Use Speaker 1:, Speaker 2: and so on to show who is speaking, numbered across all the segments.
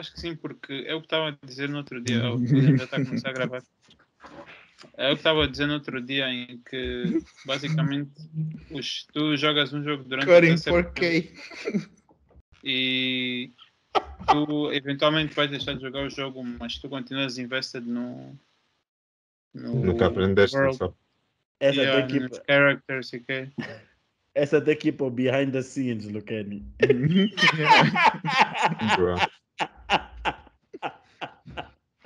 Speaker 1: acho que sim, porque é o que estava a dizer no outro dia. O William já está a começar a gravar. É o que estava a dizer no outro dia em que basicamente os, tu jogas um jogo durante
Speaker 2: Cutting 4K.
Speaker 1: e tu eventualmente vais deixar de jogar o jogo, mas tu continuas invested no. no
Speaker 3: Nunca aprendeste
Speaker 1: world,
Speaker 3: só.
Speaker 4: Essa
Speaker 1: yeah,
Speaker 4: daqui,
Speaker 1: nos characters e que
Speaker 4: essa daqui para behind the scenes, Lucani.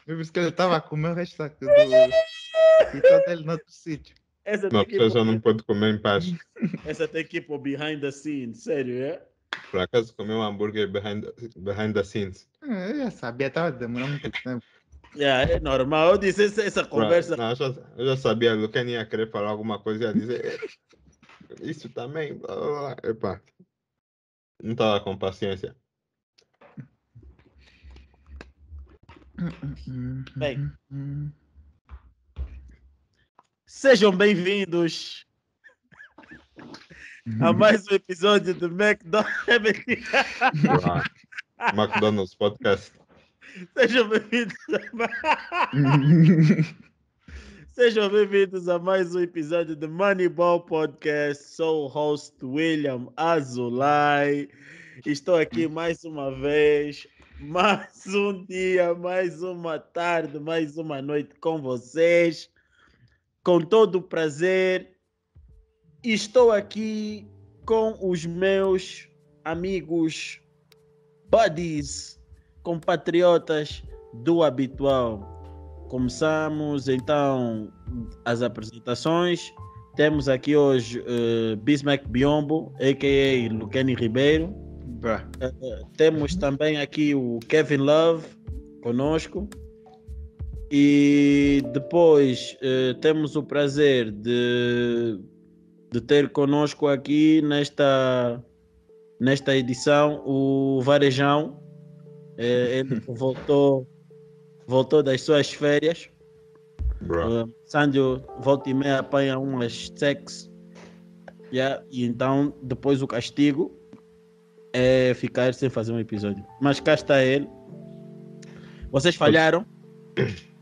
Speaker 3: Bro.
Speaker 2: Por isso que ele estava a comer o resto do. E todo ele no outro sítio.
Speaker 4: Essa
Speaker 3: Uma pessoa já não pode comer em paz.
Speaker 4: essa daqui para behind the scenes, sério, é?
Speaker 3: Por acaso comeu um hambúrguer behind, behind the scenes.
Speaker 2: Ah, Eu já sabia, estava demorando muito tempo.
Speaker 4: Yeah, é normal. Eu disse essa, essa conversa.
Speaker 3: não, eu, já, eu já sabia, o Ken ia querer falar alguma coisa e ia dizer "Eh, isso também. Blá, blá, blá." Epá. Não estava com paciência.
Speaker 4: Bem. Sejam bem-vindos a mais um episódio do McDonald's.
Speaker 3: McDonald's Podcast.
Speaker 4: Sejam bem-vindos a Sejam bem-vindos a mais um episódio do Moneyball Podcast. Sou o host William Azulay. Estou aqui mais uma vez, mais um dia, mais uma tarde, mais uma noite com vocês, com todo o prazer. Estou aqui com os meus amigos, buddies, compatriotas do habitual. Começamos então as apresentações. Temos aqui hoje uh, Bismack Biombo, a.k.a. Luqueni Ribeiro. Uh, temos também aqui o Kevin Love conosco. E depois uh, temos o prazer de, de ter conosco aqui nesta, nesta edição o Varejão. Eh, ele voltou, voltou das suas férias. Uh, Sandio volta e meia apanha umas sex. Yeah, e então depois o castigo é ficar sem fazer um episódio. Mas cá está ele. Vocês falharam.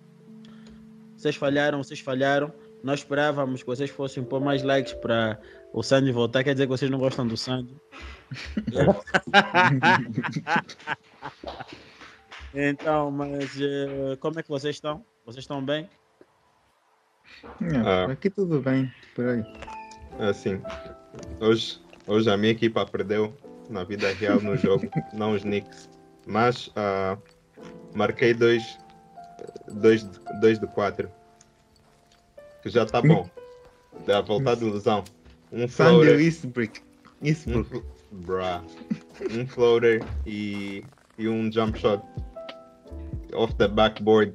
Speaker 4: Vocês falharam, vocês falharam. Nós esperávamos que vocês fossem pôr mais likes para o Sandy voltar. Quer dizer que vocês não gostam do Sandy. então, mas eh, como é que vocês estão? Vocês estão bem?
Speaker 3: Ah.
Speaker 2: Aqui tudo bem, por aí.
Speaker 3: Assim, hoje, hoje a minha equipa perdeu na vida real no jogo, não os Knicks. Mas ah, marquei dois, dois, de- dois de quatro. Que já tá bom. Dá voltar de lesão. Um floater.
Speaker 2: Eastbrook.
Speaker 3: Um,
Speaker 2: Eastbrook.
Speaker 3: flo- bruh. um floater e, e um jump shot off the backboard.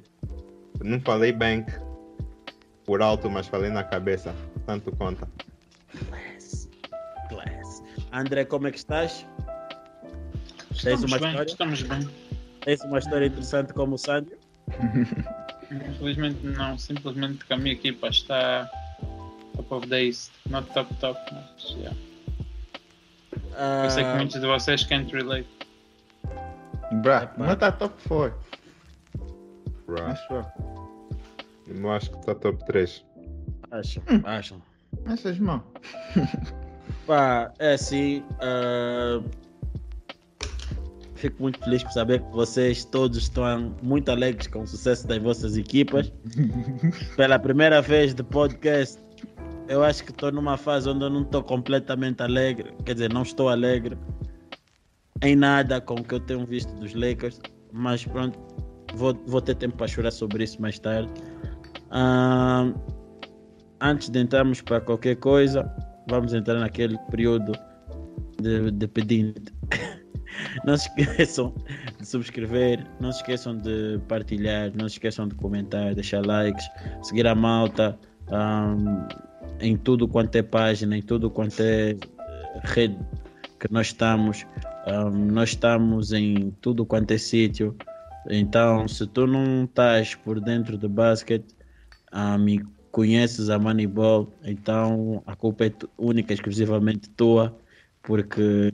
Speaker 3: Não falei bank por alto, mas falei na cabeça. Tanto conta.
Speaker 4: André, como é que estás?
Speaker 1: estamos
Speaker 4: uma
Speaker 1: bem,
Speaker 4: história?
Speaker 1: estamos bem.
Speaker 4: Tens uma história interessante como o Sandy?
Speaker 1: Infelizmente não, simplesmente que a minha equipa está top of the East, not top top, mas yeah. Eu sei que
Speaker 4: Ah,
Speaker 1: muitos de vocês can't relate.
Speaker 2: Bruh, não tá top 4.
Speaker 3: Bruh.
Speaker 2: Acho eu.
Speaker 3: Acho que está top 3.
Speaker 4: acham, acham.
Speaker 2: Achas mal?
Speaker 4: Pá, é assim. ah, fico muito feliz por saber que vocês todos estão muito alegres com o sucesso das vossas equipas. Pela primeira vez de podcast, eu acho que estou numa fase onde eu não estou completamente alegre. Quer dizer, não estou alegre em nada com o que eu tenho visto dos Lakers. Mas pronto, vou, vou ter tempo para chorar sobre isso mais tarde. Ah, antes de entrarmos para qualquer coisa, vamos entrar naquele período de, de pedinte. Não se esqueçam de subscrever, não se esqueçam de partilhar, não se esqueçam de comentar, deixar likes, seguir a malta ahm, em tudo quanto é página, em tudo quanto é eh, rede que nós estamos. Ahm, nós estamos em tudo quanto é sítio. Então, se tu não estás por dentro do basquete, me conheces a Moneyball, então a culpa é única e exclusivamente tua, porque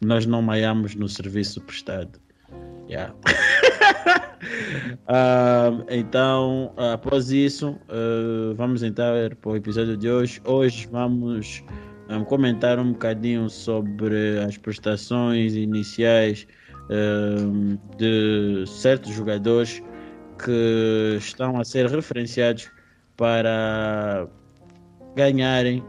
Speaker 4: nós não maiamos no serviço prestado. Yeah. Ah, então, após isso, ah, vamos entrar para o episódio de hoje. Hoje vamos um, comentar um bocadinho sobre as prestações iniciais de certos jogadores que estão a ser referenciados para ganharem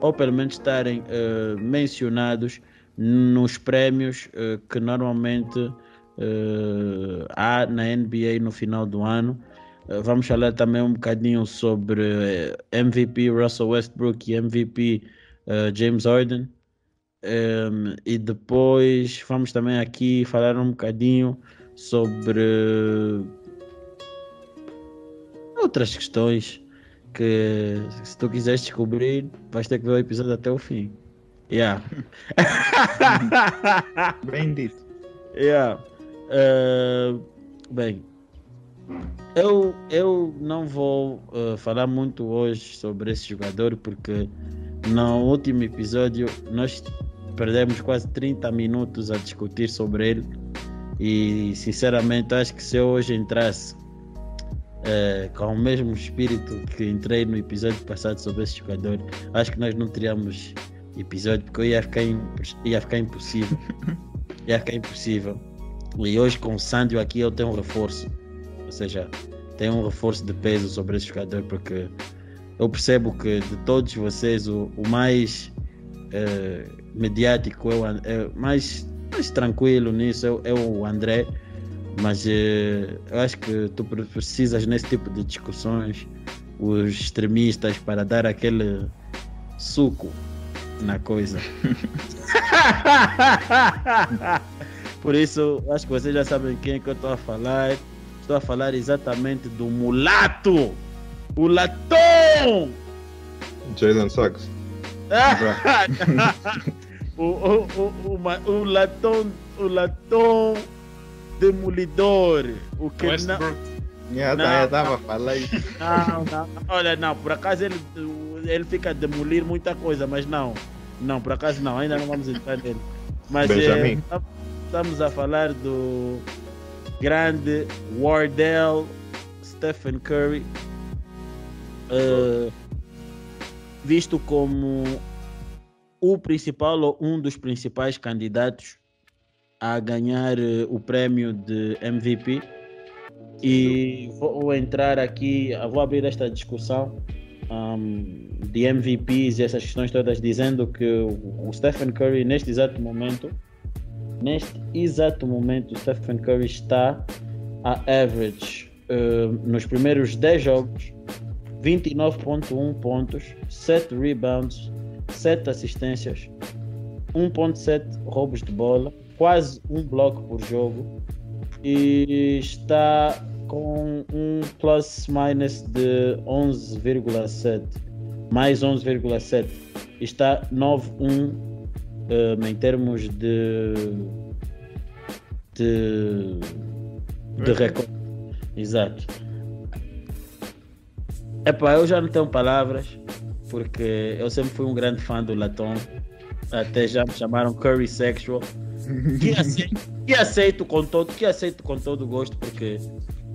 Speaker 4: ou pelo menos estarem uh, mencionados nos prémios uh, que normalmente uh, há na NBA no final do ano. vamos falar também um bocadinho sobre MVP Russell Westbrook e MVP James Harden. Um, e depois vamos também aqui falar um bocadinho sobre outras questões que se tu quiseres descobrir, vais ter que ver o episódio até o fim. Yeah.
Speaker 2: Bem dito.
Speaker 4: Yeah. Uh, bem, eu, eu não vou uh, falar muito hoje sobre esse jogador porque no último episódio nós perdemos quase 30 minutos a discutir sobre ele e sinceramente acho que se eu hoje entrasse é, com o mesmo espírito que entrei no episódio passado sobre esse jogador, acho que nós não teríamos episódio porque eu ia ficar, ia ficar impossível. ia ficar impossível. E hoje com o Sandio aqui eu tenho um reforço. Ou seja, tenho um reforço de peso sobre esse jogador porque eu percebo que de todos vocês o, o mais é, mediático é o é, mais, mais tranquilo nisso é, é o André mas eh, eu acho que tu precisas nesse tipo de discussões os extremistas para dar aquele suco na coisa. Por isso, acho que vocês já sabem quem é que eu estou a falar. Estou a falar exatamente do mulato! O latão!
Speaker 3: Jalen Suggs.
Speaker 4: o, o, o, o, o latão, o latão demolidor. O que
Speaker 1: Westbrook.
Speaker 4: não.
Speaker 2: Já
Speaker 4: Não,
Speaker 2: estava a falar isso.
Speaker 4: Não, não. Olha, não, por acaso ele, ele fica a demolir muita coisa, mas não. Não, por acaso não, ainda não vamos entrar nele. Mas
Speaker 3: Benjamin.
Speaker 4: eh, estamos a falar do grande Wardell Stephen Curry, eh, visto como o principal ou um dos principais candidatos a ganhar eh, o prémio de MVP. E vou entrar aqui, vou abrir esta discussão um, de MVPs e essas questões todas, dizendo que o Stephen Curry, neste exato momento, neste exato momento, o Stephen Curry está a average uh, nos primeiros 10 jogos 29.1 pontos, 7 rebounds, 7 assistências, 1.7 roubos de bola, quase um bloco por jogo e está com um plus minus de 11,7 mais 11,7 está 9-1 um, em termos de de, de recorde exato. Epá, eu já não tenho palavras porque eu sempre fui um grande fã do Latom até já me chamaram Curry Sexual que aceito, que aceito com todo que aceito com todo gosto porque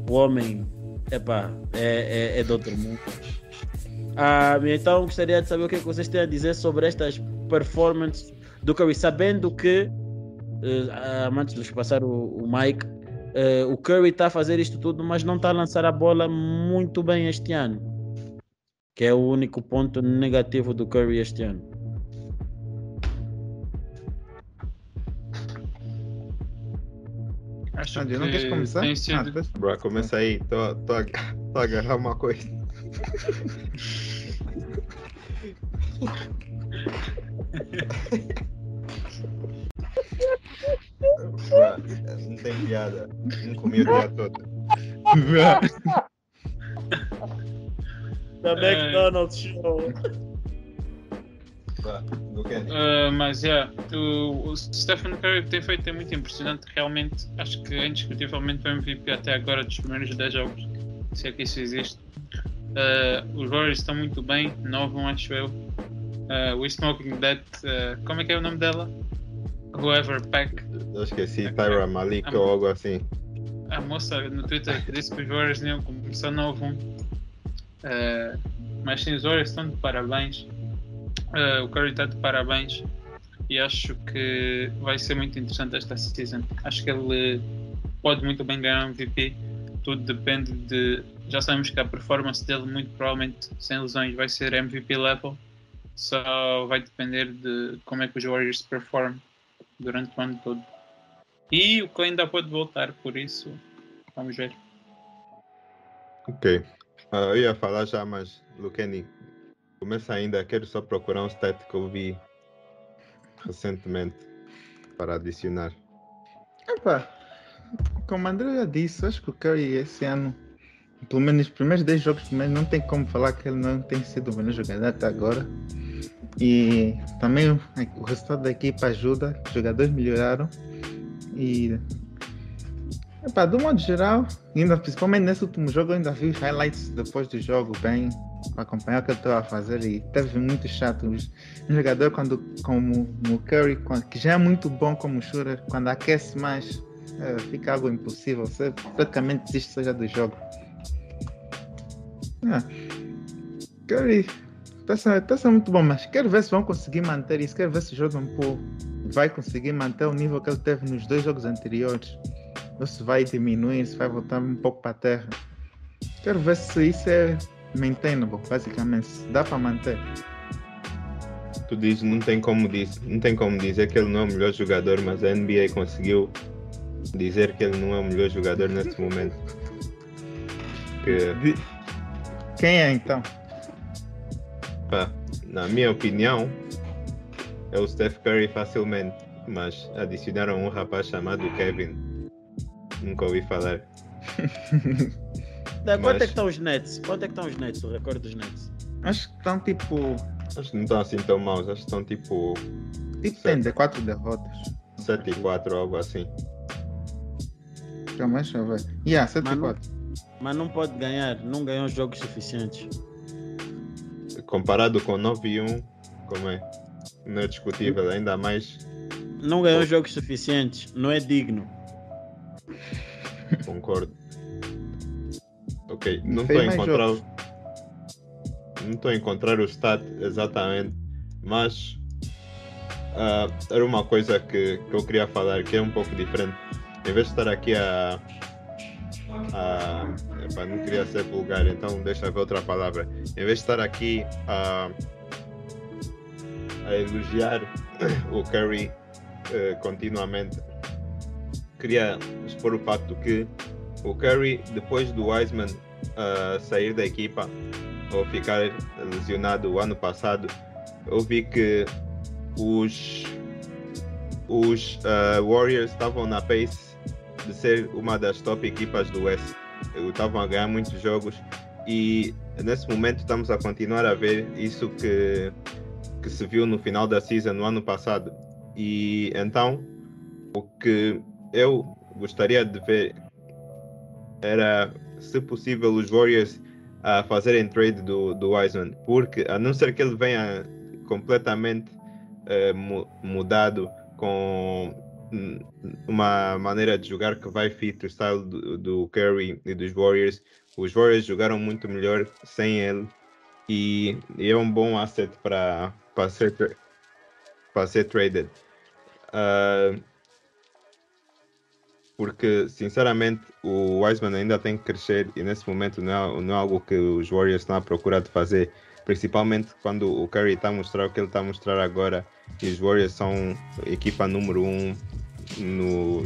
Speaker 4: o homem epá, é, é, é de outro mundo. Ah, então gostaria de saber o que, é que vocês têm a dizer sobre estas performances. Do Curry sabendo que uh, antes de passar o, o Mike uh, o Curry está a fazer isto tudo mas não está a lançar a bola muito bem este ano que é o único ponto negativo do Curry este ano
Speaker 1: Acho
Speaker 2: Andy, não queres começar?
Speaker 1: tem
Speaker 2: Ah,
Speaker 1: sido
Speaker 2: depois-
Speaker 3: Bro, começa aí. Tô, tô, a, tô a agarrar uma coisa. Bro, não tem piada. Não comi o dia todo.
Speaker 4: da
Speaker 1: É.
Speaker 4: McDonald's Show
Speaker 1: Uh, mas yeah, o, o Stephen Curry tem feito é muito impressionante. Realmente, acho que é indiscutivelmente foi o MVP até agora dos primeiros 10 jogos. Se é que isso existe. Uh, os Warriors estão muito bem, 9 acho eu. Uh, we Smoking That, uh, como é que é o nome dela? Whoever Pack.
Speaker 3: Eu esqueci Tyra Malik ou algo assim.
Speaker 1: A moça no Twitter disse que os Warriors iam começar novo. Uh, mas sim, os Warriors estão de parabéns. Uh, o Curry está de parabéns. E acho que vai ser muito interessante esta season. Acho que ele pode muito bem ganhar MVP. Tudo depende de. Já sabemos que a performance dele, muito provavelmente, sem lesões, vai ser MVP level. Só vai depender de como é que os Warriors performam durante o ano todo. E o que ainda pode voltar, por isso, vamos ver.
Speaker 3: Ok. Uh, eu ia falar já, mas Luqueni, começa ainda. Quero só procurar um stat que eu vi recentemente para adicionar.
Speaker 2: Epa, como a André já disse, acho que o Curry esse ano, pelo menos nos primeiros 10 jogos, primeiro, não tem como falar que ele não tem sido o melhor jogador até agora. E também o resultado da equipe ajuda, os jogadores melhoraram. E epa, do modo geral, ainda, principalmente nesse último jogo, eu ainda vi os highlights depois do jogo bem para acompanhar o que ele estava a fazer e teve muito chato. Um jogador quando, como o Curry, que já é muito bom como shooter, quando aquece mais, é, fica algo impossível. Você praticamente desiste seja do jogo. É. Curry está sendo muito bom, mas quero ver se vão conseguir manter isso. Quero ver se Jordan Poole vai conseguir manter o nível que ele teve nos dois jogos anteriores. Ou se vai diminuir, se vai voltar um pouco para a terra. Quero ver se isso é maintainable, basicamente. Dá para manter.
Speaker 3: Tu dizes, não tem como dizer, não tem como dizer que ele não é o melhor jogador, mas a NBA conseguiu dizer que ele não é o melhor jogador nesse momento. Que...
Speaker 2: Quem é então?
Speaker 3: Pá, na minha opinião, é o Steph Curry facilmente, mas adicionaram um rapaz chamado Kevin. Nunca ouvi falar.
Speaker 5: Da, quanto é que estão os Nets? Quanto é que estão os Nets, o recorde dos Nets?
Speaker 2: Acho que estão tipo.
Speaker 3: Acho que não estão assim tão maus, acho que estão tipo.
Speaker 2: Tipo, tem de 4 derrotas.
Speaker 3: 7 e 4, algo assim.
Speaker 2: Calma, deixa eu ver. Yeah, 7
Speaker 5: Mas
Speaker 2: e
Speaker 5: não-
Speaker 2: 4.
Speaker 5: Mas não pode ganhar, não ganhou jogos suficientes.
Speaker 3: Comparado com 9 e 1, como é? Não é discutível, ainda mais
Speaker 5: Não ganhou jogos suficientes, não é digno.
Speaker 3: concordo. Ok, não estou a encontrar. Não estou a encontrar o stat exatamente, mas ah, era uma coisa que, que eu queria falar que é um pouco diferente. Em vez de estar aqui a. a epá, não queria ser vulgar, então deixa ver outra palavra. Em vez de estar aqui a, a elogiar o Curry eh, continuamente, queria expor o facto que o Curry, depois do Wiseman ah, sair da equipa ou ficar lesionado o ano passado, eu vi que os, os ah, Warriors estavam na pace de ser uma das top equipas do West. Estavam a ganhar muitos jogos e nesse momento estamos a continuar a ver isso que, que se viu no final da season no ano passado. E então, o que eu gostaria de ver era, se possível, os Warriors a fazerem trade do, do Wiseman, porque a não ser que ele venha completamente eh, mu- mudado com hum, uma maneira de jogar que vai fit o style do, do Curry e dos Warriors, os Warriors jogaram muito melhor sem ele e, e é um bom asset para ser para ser traded. Ah, porque sinceramente o Wiseman ainda tem que crescer e nesse momento não é, não é algo que os Warriors estão à procura de fazer, principalmente quando o Curry está a mostrar o que ele está a mostrar agora e os Warriors são a equipa número um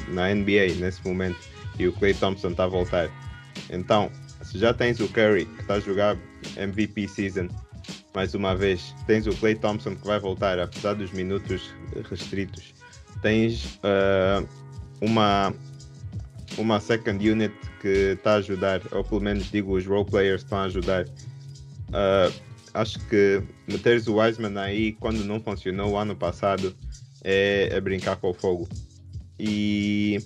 Speaker 3: na NBA nesse momento e o Clay Thompson está a voltar. Então, se já tens o Curry que está a jogar MVP season mais uma vez, tens o Clay Thompson que vai voltar apesar dos minutos restritos, tens ah, uma uma second unit que está a ajudar, ou pelo menos digo os role players estão a ajudar. Ah, acho que meteres o Wiseman aí quando não funcionou ano passado é, é brincar com o fogo. E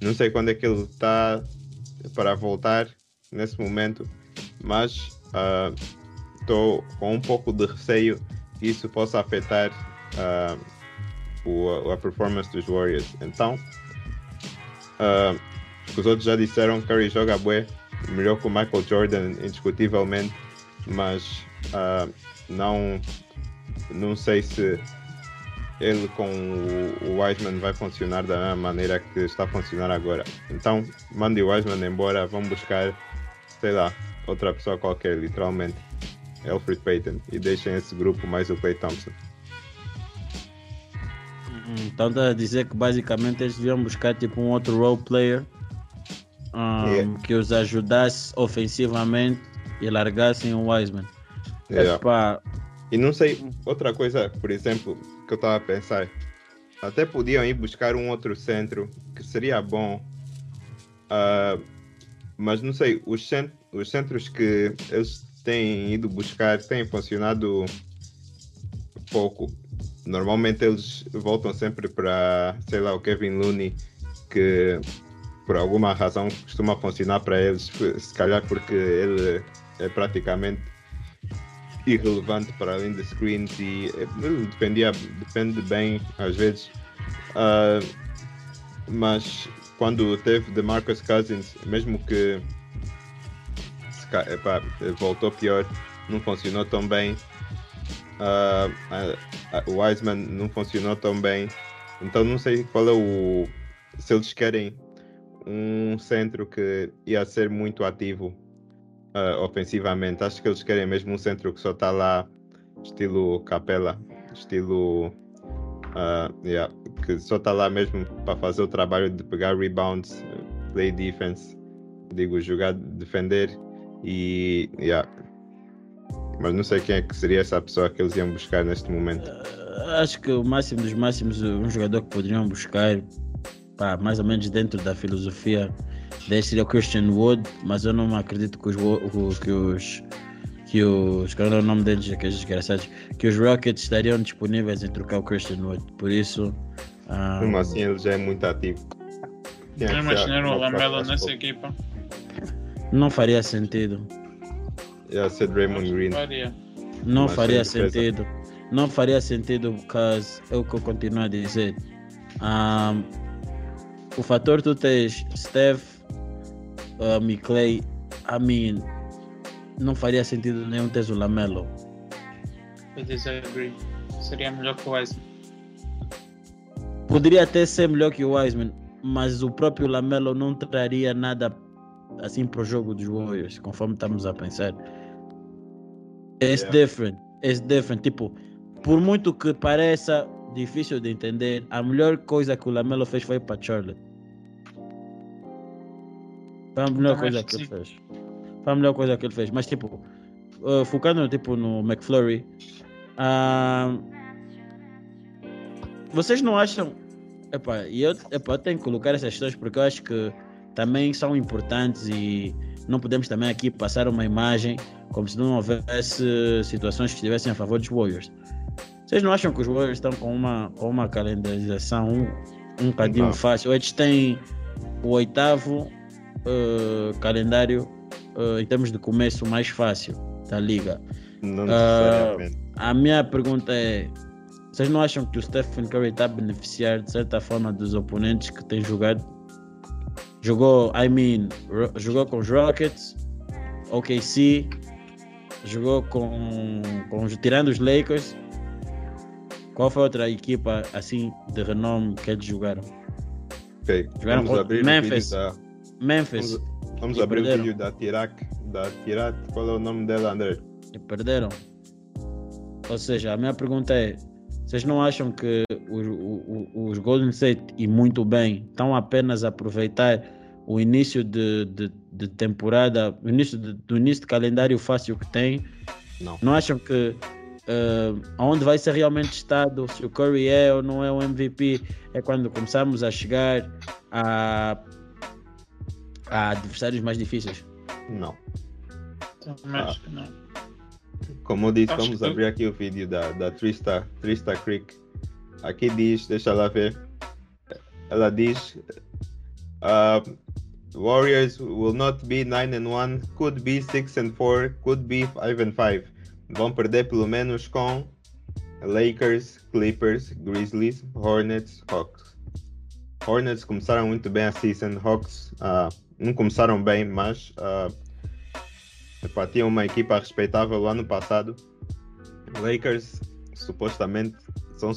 Speaker 3: não sei quando é que ele está para voltar nesse momento, mas estou com um pouco de receio que isso possa afetar ah, o, a performance dos Warriors. Então, uh, os outros já disseram que Curry joga bué, melhor que o Michael Jordan, indiscutivelmente, mas uh, não, não sei se ele com o, Wiseman vai funcionar da mesma maneira que está a funcionar agora. Então, mande o Wiseman embora, vão buscar, sei lá, outra pessoa qualquer, literalmente. Alfred Payton. E deixem esse grupo mais o Clay Thompson.
Speaker 4: Então está a dizer que basicamente eles deviam buscar tipo um outro role player um, yeah. que os ajudasse ofensivamente e largassem o Wiseman.
Speaker 3: Yeah. Epa. E não sei, outra coisa, por exemplo, que eu estava a pensar, até podiam ir buscar um outro centro que seria bom, uh, mas não sei, os, cent os centros que eles têm ido buscar têm funcionado pouco normalmente eles voltam sempre para, sei lá, o Kevin Looney, que por alguma razão costuma funcionar para eles, se calhar porque ele é praticamente irrelevante para além de screens e ele dependia, depende bem às vezes. Uh, mas quando teve de Marcus Cousins, mesmo que epá, voltou pior, não funcionou tão bem. Uh, o Wiseman não funcionou tão bem. Então não sei qual é o. Se eles querem um centro que ia ser muito ativo uh, ofensivamente. Acho que eles querem mesmo um centro que só está lá, estilo capela, estilo. Uh, yeah, que só está lá mesmo para fazer o trabalho de pegar rebounds, play defense, digo, jogar, defender e yeah, mas não sei quem é que seria essa pessoa que eles iam buscar neste momento.
Speaker 4: Uh, acho que o máximo dos máximos, um jogador que poderiam buscar, pá, mais ou menos dentro da filosofia, seria o Christian Wood, mas eu não acredito que os. Que os que os. Qual é o nome deles, aqueles desgraçados? Que os Rockets estariam disponíveis em trocar o Christian Wood. Por isso.
Speaker 3: Um, Como assim ele já é muito ativo?
Speaker 1: Não imaginar o Lamelo nessa equipa?
Speaker 4: Não faria sentido.
Speaker 3: Yeah, said Raymond Green.
Speaker 4: Não Mas faria sentido. Não faria sentido, porque é o que eu continuo a dizer. Um, o fator tu tens Steph, um, e Clay, I mean, não faria sentido nenhum ter o Lamelo.
Speaker 1: Eu disagree. Seria melhor que o Wiseman.
Speaker 4: Poderia até ser melhor que o Wiseman, mas o próprio Lamelo não traria nada assim para o jogo dos Warriors, conforme estamos a pensar. It's yeah. different. It's different. Tipo, por muito que pareça difícil de entender, a melhor coisa que o Lamelo fez foi para Charlotte. Foi a melhor coisa que, ele fez. Foi a melhor coisa que ele fez. Mas tipo, uh, focando tipo no McFlurry, uh, vocês não acham? Epá, eu, epá, eu tenho que colocar essas questões porque eu acho que também são importantes e não podemos também aqui passar uma imagem como se não houvesse situações que estivessem a favor dos Warriors. Vocês não acham que os Warriors estão com uma, com uma calendarização um, um bocadinho fácil? Eles têm o oitavo uh, calendário uh, em termos de começo mais fácil da liga.
Speaker 3: Não necessariamente. Uh,
Speaker 4: a minha pergunta é: vocês não acham que o Stephen Curry está a beneficiar de certa forma dos oponentes que têm jogado Jogou, I mean, jogou com os Rockets, OKC, jogou com, com tirando os Lakers. Qual foi a outra equipa assim de renome que eles jogaram?
Speaker 3: Ok, jogaram vamos abrir
Speaker 4: Memphis.
Speaker 3: o vídeo
Speaker 4: da... Memphis.
Speaker 3: Vamos, vamos abrir perderam. o vídeo da Tirak, da Tirat, qual é o nome dela, André?
Speaker 4: E perderam. Ou seja, a minha pergunta é: vocês não acham que os, os, Golden State, e muito bem, estão apenas a aproveitar o início de, de, de temporada, o início de, do início de calendário fácil que tem?
Speaker 3: Não.
Speaker 4: Não acham que uh, aonde vai ser realmente estado, se o Curry é ou não é o MVP, é quando começamos a chegar a, a adversários mais difíceis?
Speaker 3: Não.
Speaker 1: Também acho que não.
Speaker 3: Como eu disse, Acho vamos que... abrir aqui o vídeo da, da Trista, Trista Creek. Aqui diz, deixa ela ver. Ela diz: uh, Warriors will not be 9 and 1, could be 6 and 4, could be 5 and 5. Vão perder pelo menos com Lakers, Clippers, Grizzlies, Hornets, Hawks. Hornets começaram muito bem a season, Hawks ah, não começaram bem, mas uh, epá, tinham uma equipa respeitável ano passado. Lakers supostamente são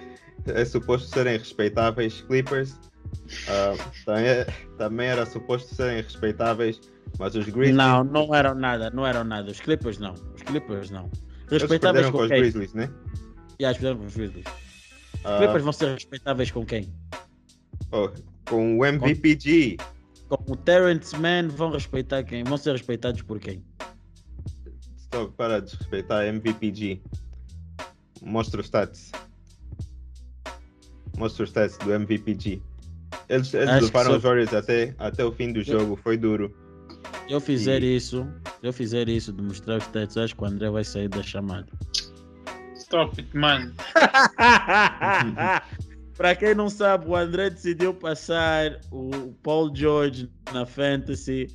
Speaker 3: é suposto serem respeitáveis. Clippers uh, também, também era suposto serem respeitáveis, mas os Grizzlies.
Speaker 4: Não, não eram nada, não eram nada. Os Clippers não. Os Clippers não. Respeitáveis com,
Speaker 3: com os
Speaker 4: quem?
Speaker 3: Grizzlies, né?
Speaker 4: E yeah, perderam com os Grizzlies. Os
Speaker 3: Uh,
Speaker 4: Clippers vão ser respeitáveis com quem?
Speaker 3: oh, com o MVPG.
Speaker 4: Com o Terrence Mann vão respeitar quem? Vão ser respeitados por quem?
Speaker 3: Stop, para de respeitar MVPG. Mostra os stats. Mostra os stats do MVPG. Eles, eles levaram os Warriors até, até o fim do jogo, foi duro.
Speaker 4: Se eu fizer isso, se eu fizer isso de mostrar os stats, acho que o André vai sair da chamada.
Speaker 1: Stop it, man.
Speaker 4: Para quem não sabe, o André decidiu passar o Paul George na Fantasy,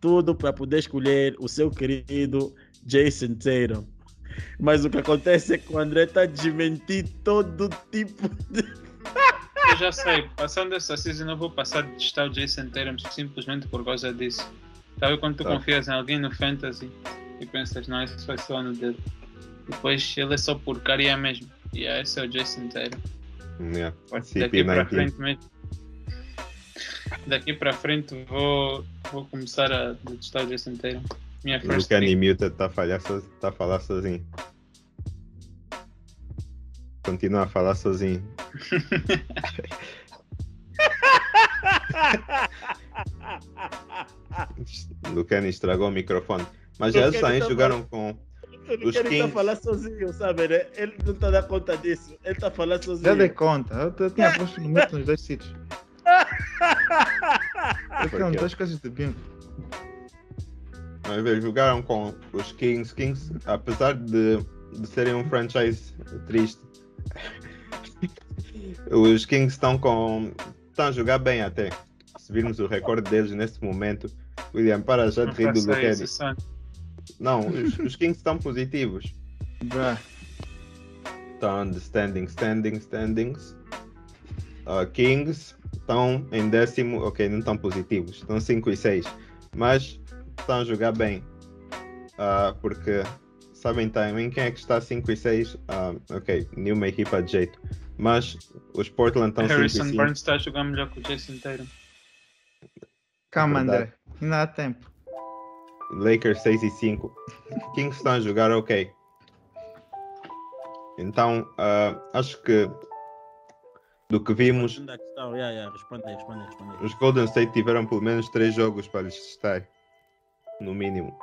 Speaker 4: tudo para poder escolher o seu querido Jason Tatum. Mas o que acontece é que o André está desmentir todo tipo de.
Speaker 1: Eu já sei, passando essa season eu vou passar de testar o Jason Tatum simplesmente por causa disso. Sabe quando tu
Speaker 3: Tá.
Speaker 1: confias em alguém no fantasy e pensas, não, isso vai ser o ano dele. Depois ele é só porcaria mesmo. E yeah, esse é o Jason Tatum.
Speaker 3: Yeah.
Speaker 1: Daqui para
Speaker 3: CP19.
Speaker 1: frente. Daqui para frente vou, vou começar a testar o Jason Tatum. Minha
Speaker 3: O
Speaker 1: first
Speaker 3: Kenny
Speaker 1: pick.
Speaker 3: Muted está a, tá a falar sozinho. Continua a falar sozinho. Kenny estragou o microfone. Mas eles
Speaker 4: Kenny
Speaker 3: também
Speaker 4: tá
Speaker 3: jogaram com.
Speaker 4: Ele estar a falar sozinho, sabe? Né? Ele não está a dar conta disso. Ele está a falar
Speaker 2: Já
Speaker 4: sozinho.
Speaker 2: dei conta. Eu, eu tinha posto no momento nos dois sítios. Eu tenho duas coisas de bingo.
Speaker 3: Mas eles jogaram com os Kings. Kings, apesar de, de serem um franchise triste, os Kings estão com. estão a jogar bem até. Se virmos o recorde deles neste momento, William, para já de rir do
Speaker 1: son.
Speaker 3: Não, os, os Kings estão positivos.
Speaker 2: Bruh.
Speaker 3: Estão de standing, standing, standings. Uh, Kings estão em décimo, ok, não estão positivos, estão 5 e 6, mas estão a jogar bem. Ah, porque sabem também quem é que está 5 e 6, Ah, ok, nenhuma equipa de jeito. Mas os Portland estão 5 e
Speaker 1: Harrison
Speaker 3: 5.
Speaker 1: Barnes está a jogar melhor que o Jason Tatum.
Speaker 2: Calma,
Speaker 3: Verdade.
Speaker 2: André. Ainda há tempo.
Speaker 3: Lakers 6 e 5. Kings estão a jogar ok. Então, ah, acho que do que vimos,
Speaker 4: questão, yeah, yeah. Responde responde responde
Speaker 3: os Golden State tiveram pelo menos 3 jogos para lhes testar. No mínimo.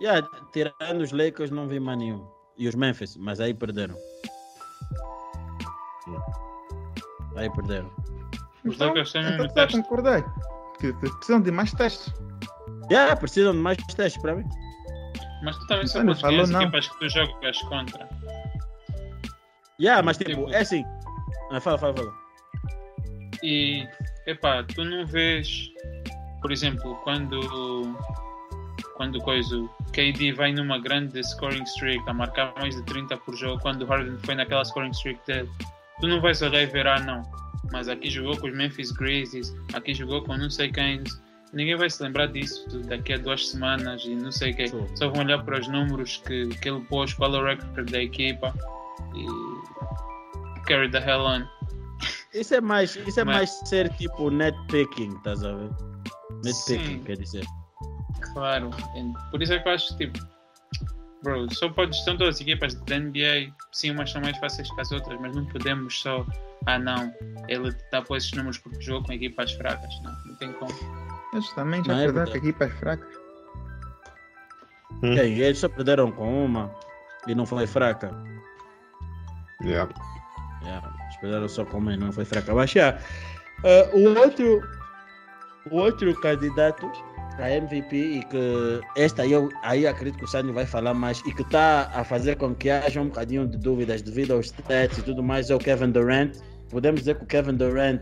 Speaker 4: Yeah, tirando os Lakers, não vi mais nenhum. E os Memphis, mas aí perderam. Aí perderam.
Speaker 1: Os
Speaker 2: Então,
Speaker 1: Lakers têm
Speaker 2: então tá
Speaker 1: teste.
Speaker 2: concordar que que precisam de mais testes.
Speaker 4: Yeah, precisam de mais testes para mim.
Speaker 1: Mas tu também só
Speaker 2: Olha,
Speaker 1: podes
Speaker 2: falou não.
Speaker 1: equipas que tu jogas contra.
Speaker 4: Yeah, mas
Speaker 1: Tipo-
Speaker 4: tipo, é assim. Ah, fala, fala, fala.
Speaker 1: E, epá, tu não vês, por exemplo, quando quando coisa, o KD vai numa grande scoring streak, a marcar mais de 30 por jogo, quando o Harden foi naquela scoring streak dele, tu não vais olhar e ver, ah não, mas aqui jogou com os Memphis Grizzlies, aqui jogou com não sei quem, ninguém vai se lembrar disso daqui a duas semanas e não sei o que,
Speaker 4: Sim.
Speaker 1: só vão olhar para os números que, que ele pôs, qual é o recorde da equipa e carry the hell on.
Speaker 4: Isso é mais, isso é
Speaker 1: Mas-
Speaker 4: mais ser tipo netpicking, estás a ver? Netpicking, quer dizer.
Speaker 1: Claro, por isso é que eu acho tipo, bro, só pode, são todas as equipas da NBA, sim, umas são mais fáceis que as outras, mas não podemos só, ah não, ele está por esses números porque jogou com equipas fracas, não, não tem como.
Speaker 2: Já
Speaker 4: Não, é
Speaker 2: perderam
Speaker 4: verdade.
Speaker 2: com equipas fracas.
Speaker 3: Hum.
Speaker 4: É, e eles só perderam com uma e não foi fraca.
Speaker 3: Yeah.
Speaker 4: Yeah, eles perderam só com uma e não foi fraca. Mas yeah, ah, o outro o outro candidato a MVP e que esta aí eu aí acredito que o Sânio vai falar mais e que está a fazer com que haja um bocadinho de dúvidas devido aos stats e tudo mais é o Kevin Durant. Podemos dizer que o Kevin Durant,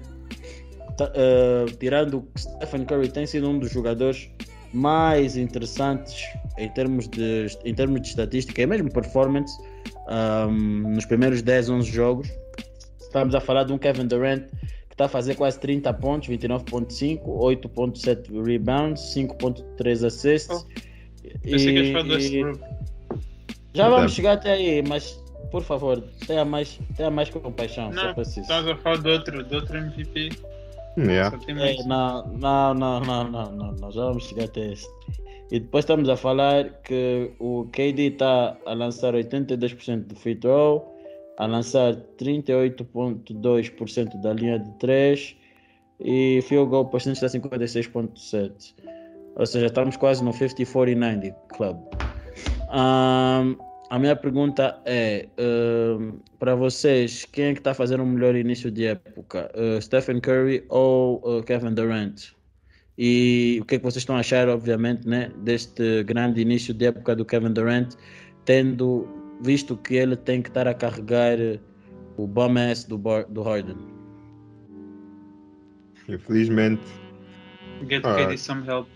Speaker 4: ah, tirando o Stephen Curry, tem sido um dos jogadores mais interessantes em termos de, em termos de estatística e mesmo performance um, nos primeiros 10, 11 jogos. Estamos a falar de um Kevin Durant que está a fazer quase 30 pontos, 29.5, 8.7 rebounds, 5.3 assists.
Speaker 1: Que do
Speaker 4: e-
Speaker 1: Westbrook.
Speaker 4: já vamos
Speaker 3: Então.
Speaker 4: chegar até aí, mas por favor, tenha mais, tenha mais compaixão,
Speaker 1: Não,
Speaker 4: preciso.
Speaker 1: estás a falar do outro, do outro MVP.
Speaker 3: Yeah.
Speaker 4: É,
Speaker 1: mais.
Speaker 4: não, não, não, não, não, não, não, já vamos chegar até esse. E depois estamos a falar que o KD está a lançar 82% do free throw, a lançar 38,2% da linha de 3 e field goal percentage está 56,7%. Ou seja, estamos quase no 50-40-90 club. Ahm, a minha pergunta é: ahm, para vocês, quem é que está a fazer um melhor início de época? Uh, Stephen Curry ou uh, Kevin Durant? E o que é que vocês estão a achar, obviamente, né, deste grande início de época do Kevin Durant, tendo visto que ele tem que estar a carregar uh, o bum ass do, Bar- do Harden?
Speaker 3: Infelizmente,
Speaker 1: Get
Speaker 3: Ah.
Speaker 1: KD some help.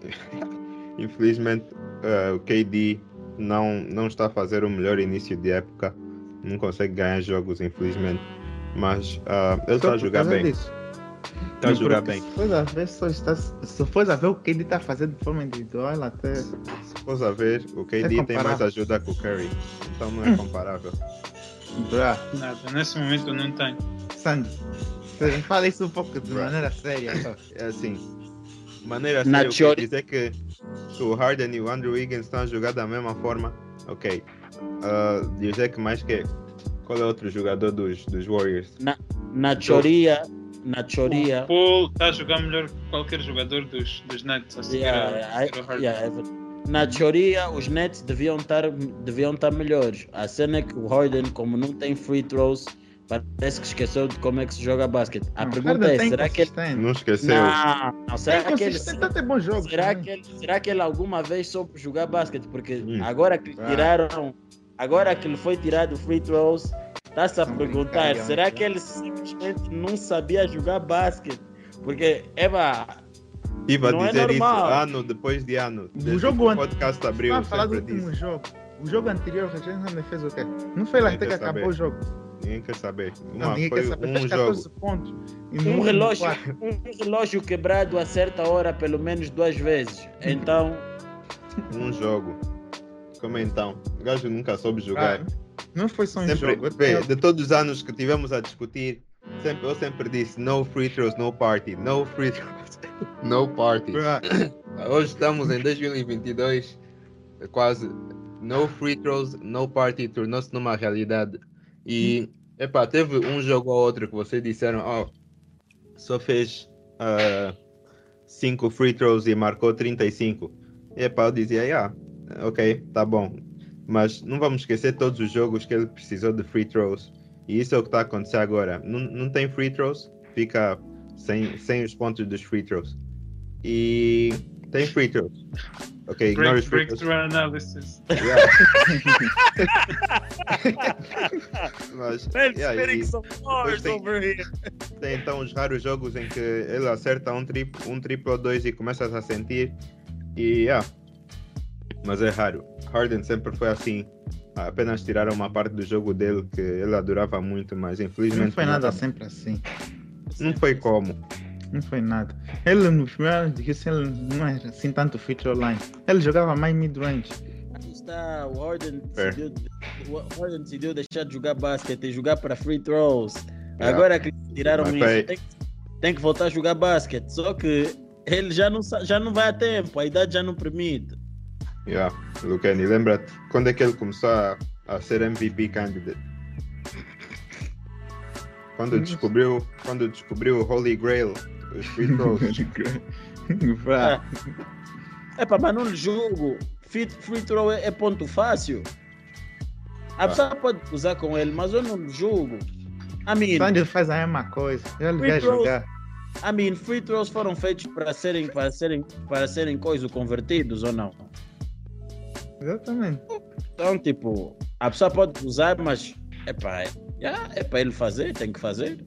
Speaker 3: infelizmente eh, o KD não, não está a fazer o melhor início de época. Não consegue ganhar jogos, infelizmente. Mas ah, ele está
Speaker 2: Só
Speaker 3: a jogar bem.
Speaker 2: disso.
Speaker 3: Está a jogar bem.
Speaker 2: Se fores a ver, só está, se fores a ver o que ele está fazendo de forma individual, até.
Speaker 3: Se fores a ver, o KD tem
Speaker 2: comparável.
Speaker 3: mais ajuda que o Curry. Então não é comparável.
Speaker 2: Brá,
Speaker 1: Nada, nesse momento não tem.
Speaker 2: Sandy. Fala isso um pouco de
Speaker 3: Brá.
Speaker 2: maneira séria.
Speaker 3: É assim. Maneira
Speaker 4: Na teoria-
Speaker 3: dizer que, que o Harden e o Andrew Wiggins estão a jogar da mesma forma. Ok. Uh, dizer que mais que. Qual é outro jogador dos, dos Warriors?
Speaker 4: Na teoria, na teoria,
Speaker 1: O Paul está a jogar melhor que qualquer jogador dos, dos Nets. A seguir
Speaker 4: Yeah,
Speaker 1: ao- a
Speaker 4: I- yeah, é na teoria, os Nets deviam estar deviam estar melhores. A cena é que o Harden, como não tem free throws, parece que esqueceu de como é que se joga basquete. A
Speaker 2: Não,
Speaker 4: pergunta é: será que ele.
Speaker 3: Não esqueceu.
Speaker 4: Não, não, será
Speaker 2: Tem
Speaker 4: que ele.
Speaker 2: consistente, até bons jogos.
Speaker 4: Será que, ele, será que ele alguma vez soube jogar basquete? Porque
Speaker 3: Hum.
Speaker 4: agora que
Speaker 2: Ah.
Speaker 4: tiraram, agora que ele foi tirado free throws, está-se a
Speaker 2: Não
Speaker 4: perguntar:
Speaker 2: brincar,
Speaker 4: será que ele simplesmente não sabia jogar basquete? Porque, Eva,
Speaker 3: Estive a
Speaker 4: não é
Speaker 3: dizer isso
Speaker 4: normal.
Speaker 3: ano depois de ano. Desde
Speaker 2: jogo
Speaker 3: o podcast abriu,
Speaker 2: Vamos
Speaker 3: eu
Speaker 2: falar do último jogo. O jogo anterior, o Jason fez o quê? Não foi lá até que acabou
Speaker 3: saber.
Speaker 2: o jogo.
Speaker 3: Ninguém quer saber.
Speaker 2: Não,
Speaker 3: Uma,
Speaker 2: ninguém
Speaker 3: foi
Speaker 2: quer saber.
Speaker 3: um
Speaker 2: Fez 14
Speaker 3: jogo.
Speaker 2: pontos.
Speaker 4: Um relógio, um relógio quebrado a certa hora pelo menos duas vezes. Então,
Speaker 3: Um jogo. Como então? O gajo nunca soube jogar.
Speaker 2: Ah, não foi só um
Speaker 3: sempre,
Speaker 2: jogo.
Speaker 3: vê, de todos os anos que tivemos a discutir, sempre, eu sempre disse no free throws, no party. No free throws, no party. Hoje estamos em 2022, quase no free throws, no party tornou-se numa realidade. E, epá, teve um jogo ou outro que vocês disseram, oh, só fez 5 free throws e marcou 35. E, epá, eu dizia, yeah, ok, tá bom. Mas não vamos esquecer todos os jogos que ele precisou de free throws. E isso é o que está a acontecer agora. Não, não tem free throws, fica sem, sem os pontos dos free throws. E tem free throws. Ok, ignore
Speaker 1: Break,
Speaker 3: throws.
Speaker 1: breakthrough analysis.
Speaker 3: Yeah. Mas, yeah, e
Speaker 4: some
Speaker 3: bars tem- over
Speaker 4: here.
Speaker 3: tem então os raros jogos em que ele acerta um, tri um triplo ou dois e começas a sentir. E yeah. Mas é raro. Harden sempre foi assim. Apenas tiraram uma parte do jogo dele que ele adorava muito, mas infelizmente
Speaker 2: não foi nada
Speaker 3: tá-
Speaker 2: sempre assim.
Speaker 3: Não foi como.
Speaker 2: Não foi nada. Ele nos primeiros anos de Houston, ele não era assim tanto feature line. Ele jogava mais mid-range.
Speaker 4: Aí está, o Harden, decidiu, o Harden decidiu deixar de jogar basquete e jogar para free throws.
Speaker 3: Yeah.
Speaker 4: Agora que tiraram
Speaker 3: Mas
Speaker 4: isso, tem, que- tem que voltar a jogar basquete. Só que ele já não, já não vai a tempo, a idade já não permite.
Speaker 3: Yeah. Lucani, lembra-te quando é que ele começou a, a ser MVP candidate? Quando descobriu, quando descobriu o Holy Grail, os free throws.
Speaker 4: É para mas não lhe julgo. Free, free throw é, é ponto fácil. A
Speaker 3: Ah.
Speaker 4: pessoa pode usar com ele, mas eu não lhe julgo. I mean,
Speaker 2: Sandy faz a mesma coisa. Ele vai
Speaker 4: throws.
Speaker 2: jogar.
Speaker 4: I mean, free throws foram feitos para serem, para serem, para serem coisa convertidos ou não?
Speaker 2: Exatamente.
Speaker 4: Então, tipo, a pessoa pode usar, mas é para é para ele fazer, tem que fazer.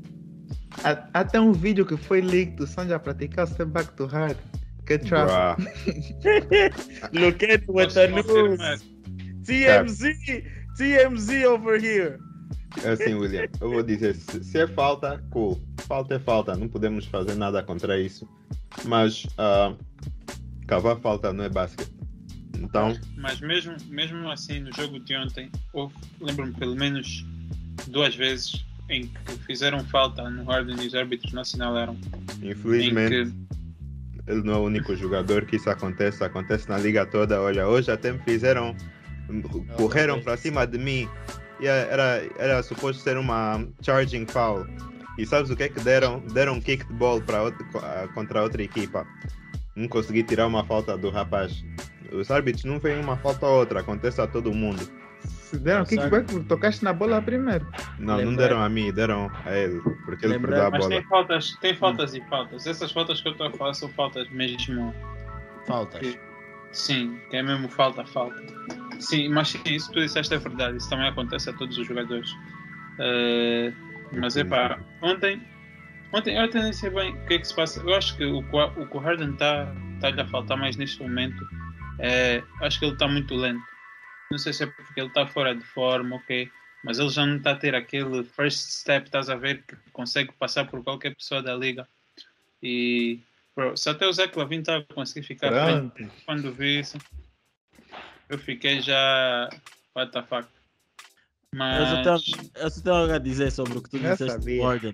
Speaker 2: Até um vídeo que foi leaked do Sandy a praticar o step back to hard. Que trap.
Speaker 3: Bruh.
Speaker 4: Look at
Speaker 1: Posso confirmar.
Speaker 4: TMZ, TMZ over here.
Speaker 3: É assim, William, eu vou dizer, se, é falta, cool. Falta é falta, não podemos fazer nada contra isso. Mas uh, cavar falta não é basquete. Então,
Speaker 1: Mas mesmo, mesmo assim, no jogo de ontem, lembro-me pelo menos duas vezes em que fizeram falta no Harden e os árbitros não assinalaram.
Speaker 3: Infelizmente,
Speaker 1: que,
Speaker 3: ele não é o único jogador que isso acontece. Acontece na liga toda. Olha, hoje até me fizeram. Correram para cima de mim. E era, era suposto ser uma charging foul. E sabes o que é que deram? Deram um kick de ball para outra, contra outra equipa. Não consegui tirar uma falta do rapaz. Os árbitros não veem uma falta ou outra, acontece a todo mundo.
Speaker 2: Se deram kickback tocaste na bola primeiro.
Speaker 3: Não,
Speaker 4: Lembra-
Speaker 3: não deram a mim, deram a ele, porque ele perdeu a
Speaker 1: mas
Speaker 3: bola.
Speaker 1: tem faltas, tem faltas e faltas. Essas faltas que eu estou a falar são faltas mesmo.
Speaker 4: Faltas.
Speaker 1: Sim, que é mesmo falta, falta. Sim, mas sim, isso que tu disseste é verdade. Isso também acontece a todos os jogadores. Eh, mas é pá, ontem, ontem eu até nem sei bem o que é que se passa. Eu acho que o, que o que o Harden está tá lhe a faltar mais neste momento é. Acho que ele está muito lento. Não sei se é porque ele está fora de forma, ok. Mas ele já não está a ter aquele first step, estás a ver, que consegue passar por qualquer pessoa da liga. E bro, se até o Zé Clavin está a conseguir ficar frente quando vi isso, eu fiquei já. What the fuck.
Speaker 4: Eu
Speaker 1: Mas.
Speaker 4: só, tenho, eu só tenho algo a dizer sobre o que tu
Speaker 2: Eu
Speaker 4: disseste
Speaker 2: sabia.
Speaker 4: do Gordon.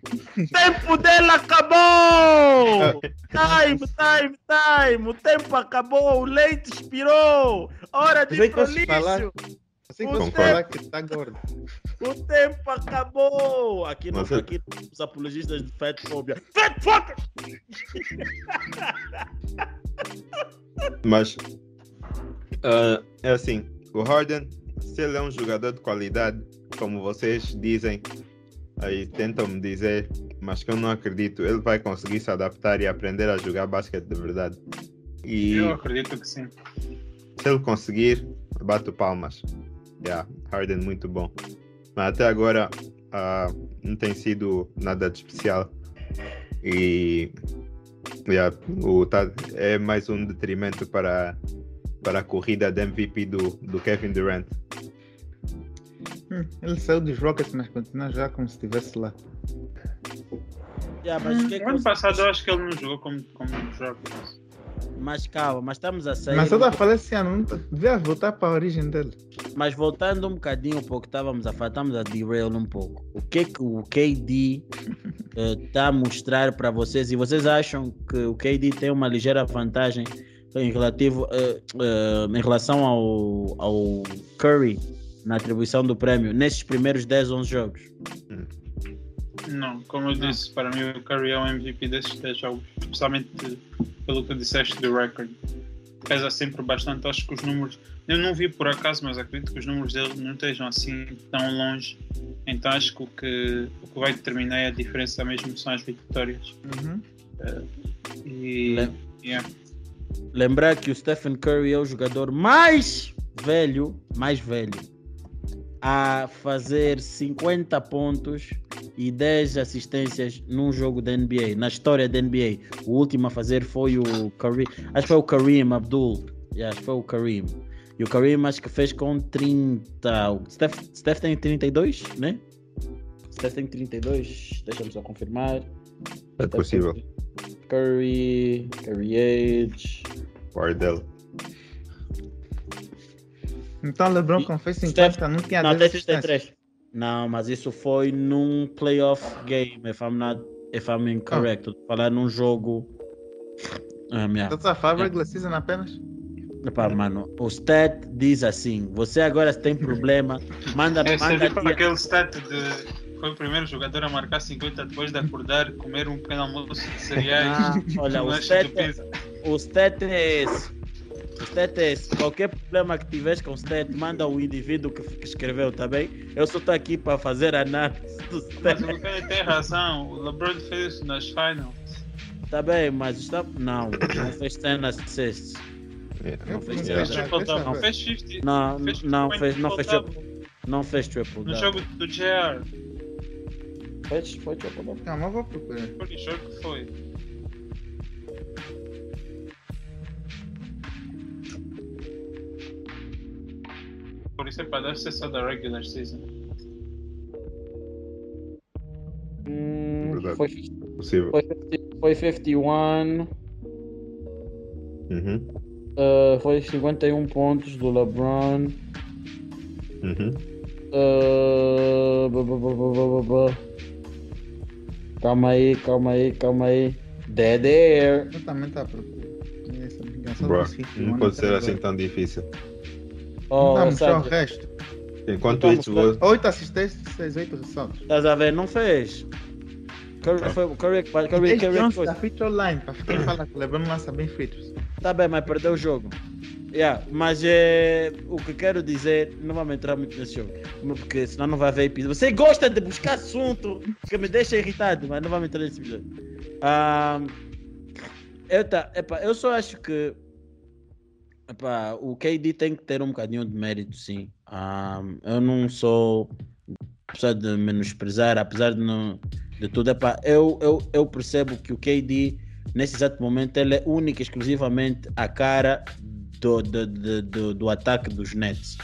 Speaker 4: tempo dele acabou! time, time, time! O tempo acabou, o leite expirou! Hora de ir pro
Speaker 2: falar?
Speaker 4: lixo!
Speaker 2: Assim que falar que está gordo.
Speaker 4: O tempo acabou! Aqui não
Speaker 3: Mas eu-
Speaker 4: aqui os apologistas de fat phobia. Fat fucker!
Speaker 3: Mas ah, é assim, o Harden, se ele é um jogador de qualidade, como vocês dizem, aí tentam me dizer, mas que eu não acredito, ele vai conseguir se adaptar e aprender a jogar basquete de verdade. E
Speaker 1: Eu acredito que sim.
Speaker 3: se ele conseguir, bato palmas. Yeah, Harden muito bom. Mas até agora ah, não tem sido nada de especial. E yeah, o, tá- é mais um detrimento para, para a corrida de MVP do, do Kevin Durant.
Speaker 2: Hum, ele saiu dos Rockets, mas continua já como se estivesse lá.
Speaker 4: Yeah, mas, o que é que
Speaker 1: No ano
Speaker 4: você-
Speaker 1: passado eu acho que ele não jogou como, como os Rockets.
Speaker 4: mas calma, mas estamos a sair.
Speaker 2: Mas eu a falar esse ano, não tá- devia voltar para a origem dele.
Speaker 4: Mas voltando um bocadinho para o que estávamos a falar, estamos a derail um pouco. O que é que o KD está a mostrar para vocês? E vocês acham que o KD tem uma ligeira vantagem em, relativo, eh, eh, em relação ao, ao Curry na atribuição do prémio nesses primeiros 10, 11 jogos?
Speaker 1: Não, como eu disse, para mim o Curry é o MVP desses 10 jogos, especialmente pelo que disseste do record. Pesa sempre bastante, acho que os números. Eu não vi por acaso, mas acredito que os números dele não estejam assim tão longe. Então acho que o que, o que vai determinar é a diferença mesmo são as vitórias.
Speaker 2: Uhum.
Speaker 1: E.
Speaker 4: Le-
Speaker 1: yeah.
Speaker 4: Lembrar que o Stephen Curry é o jogador mais velho, mais velho, a fazer 50 pontos e 10 assistências num jogo da NBA, na história da NBA. O último a fazer foi o Kareem, acho que foi o Kareem Abdul, yeah, acho que foi o Kareem. E o Kareem acho que fez com 30. O Steph, Steph tem 32, né? Steph tem 32, deixa-me só confirmar.
Speaker 3: É possível.
Speaker 4: Curry, Curry Age.
Speaker 3: Wardell.
Speaker 2: Então LeBron, como fez
Speaker 4: Steph-
Speaker 2: 50, não tinha
Speaker 4: Não,
Speaker 2: 10
Speaker 4: tem
Speaker 2: assistências.
Speaker 4: 33. Não, mas isso foi num playoff game, if I'm not, if I'm incorrect. Tô Falar num jogo. Ah, minha.
Speaker 2: Estás a falar regular season apenas?
Speaker 4: Epá, mano, o stat diz assim: você agora tem problema, manda,
Speaker 1: é
Speaker 4: manda
Speaker 1: aquele stat de. Foi o primeiro jogador a marcar 50 depois de acordar, comer um pequeno almoço de cereais.
Speaker 4: Ah, olha, o
Speaker 1: pizza.
Speaker 4: o stat é esse. O stat é esse. Qualquer problema que tiveres com o stat, manda o indivíduo que, que escreveu, tá bem? Eu só estou aqui para fazer análise do
Speaker 1: Mas
Speaker 4: stat.
Speaker 1: o Lucas tem razão, o LeBron fez isso nas finals.
Speaker 4: Tá bem, mas está. Não, não fez 10 assists.
Speaker 3: Yeah.
Speaker 4: Não fez
Speaker 1: Fez
Speaker 3: Yeah.
Speaker 2: eu
Speaker 1: fez 50
Speaker 4: Não,
Speaker 1: Fez
Speaker 4: não
Speaker 1: 50
Speaker 4: fez, não fez
Speaker 1: triple
Speaker 4: triple. Não fez triple.
Speaker 1: no jogo do JR.
Speaker 4: Foi triple double.
Speaker 2: Calma, eu vou procurar.
Speaker 1: Sure que foi. por isso é para deve ser só da regular season.
Speaker 4: Hum,
Speaker 3: Verdade.
Speaker 4: foi,
Speaker 3: Possível.
Speaker 4: foi, 50 foi 51.
Speaker 3: Uhum.
Speaker 4: Uh, foi 51 pontos do LeBron.
Speaker 3: Uhum.
Speaker 4: Uh, bu- bu- bu- bu- bu- bu- bu. Calma aí, calma aí, calma aí. Dead air.
Speaker 2: Eu também tá à procura. Essa ligação
Speaker 3: Bro,
Speaker 2: desse fifty
Speaker 3: não pode ser assim tão difícil.
Speaker 4: Oh,
Speaker 2: Não, mostrar o resto.
Speaker 3: Enquanto isso, vou...
Speaker 2: 8 assistências, 6, 8 ressaltos.
Speaker 4: estás a ver? Não fez. Curry,
Speaker 3: Tá.
Speaker 4: foi, Curry, Curry, Curry, Curry, foi.
Speaker 2: da feature line, para quem fala que o LeBron lança bem feitos.
Speaker 4: Tá bem, mas perdeu o jogo. Yeah, mas é, o que quero dizer, não vamos entrar muito nesse jogo, porque senão não vai haver episódio. Você gosta de buscar assunto que me deixa irritado, mas não vamos entrar nesse episódio. Ah, eu, tá, epa, eu só acho que epa, o KD tem que ter um bocadinho de mérito, sim. Ah, eu não sou, apesar de menosprezar, apesar de, não, de tudo, epa, eu, eu, eu percebo que o KD nesse exato momento ele é única e exclusivamente a cara do, do, do, do, do ataque dos Nets.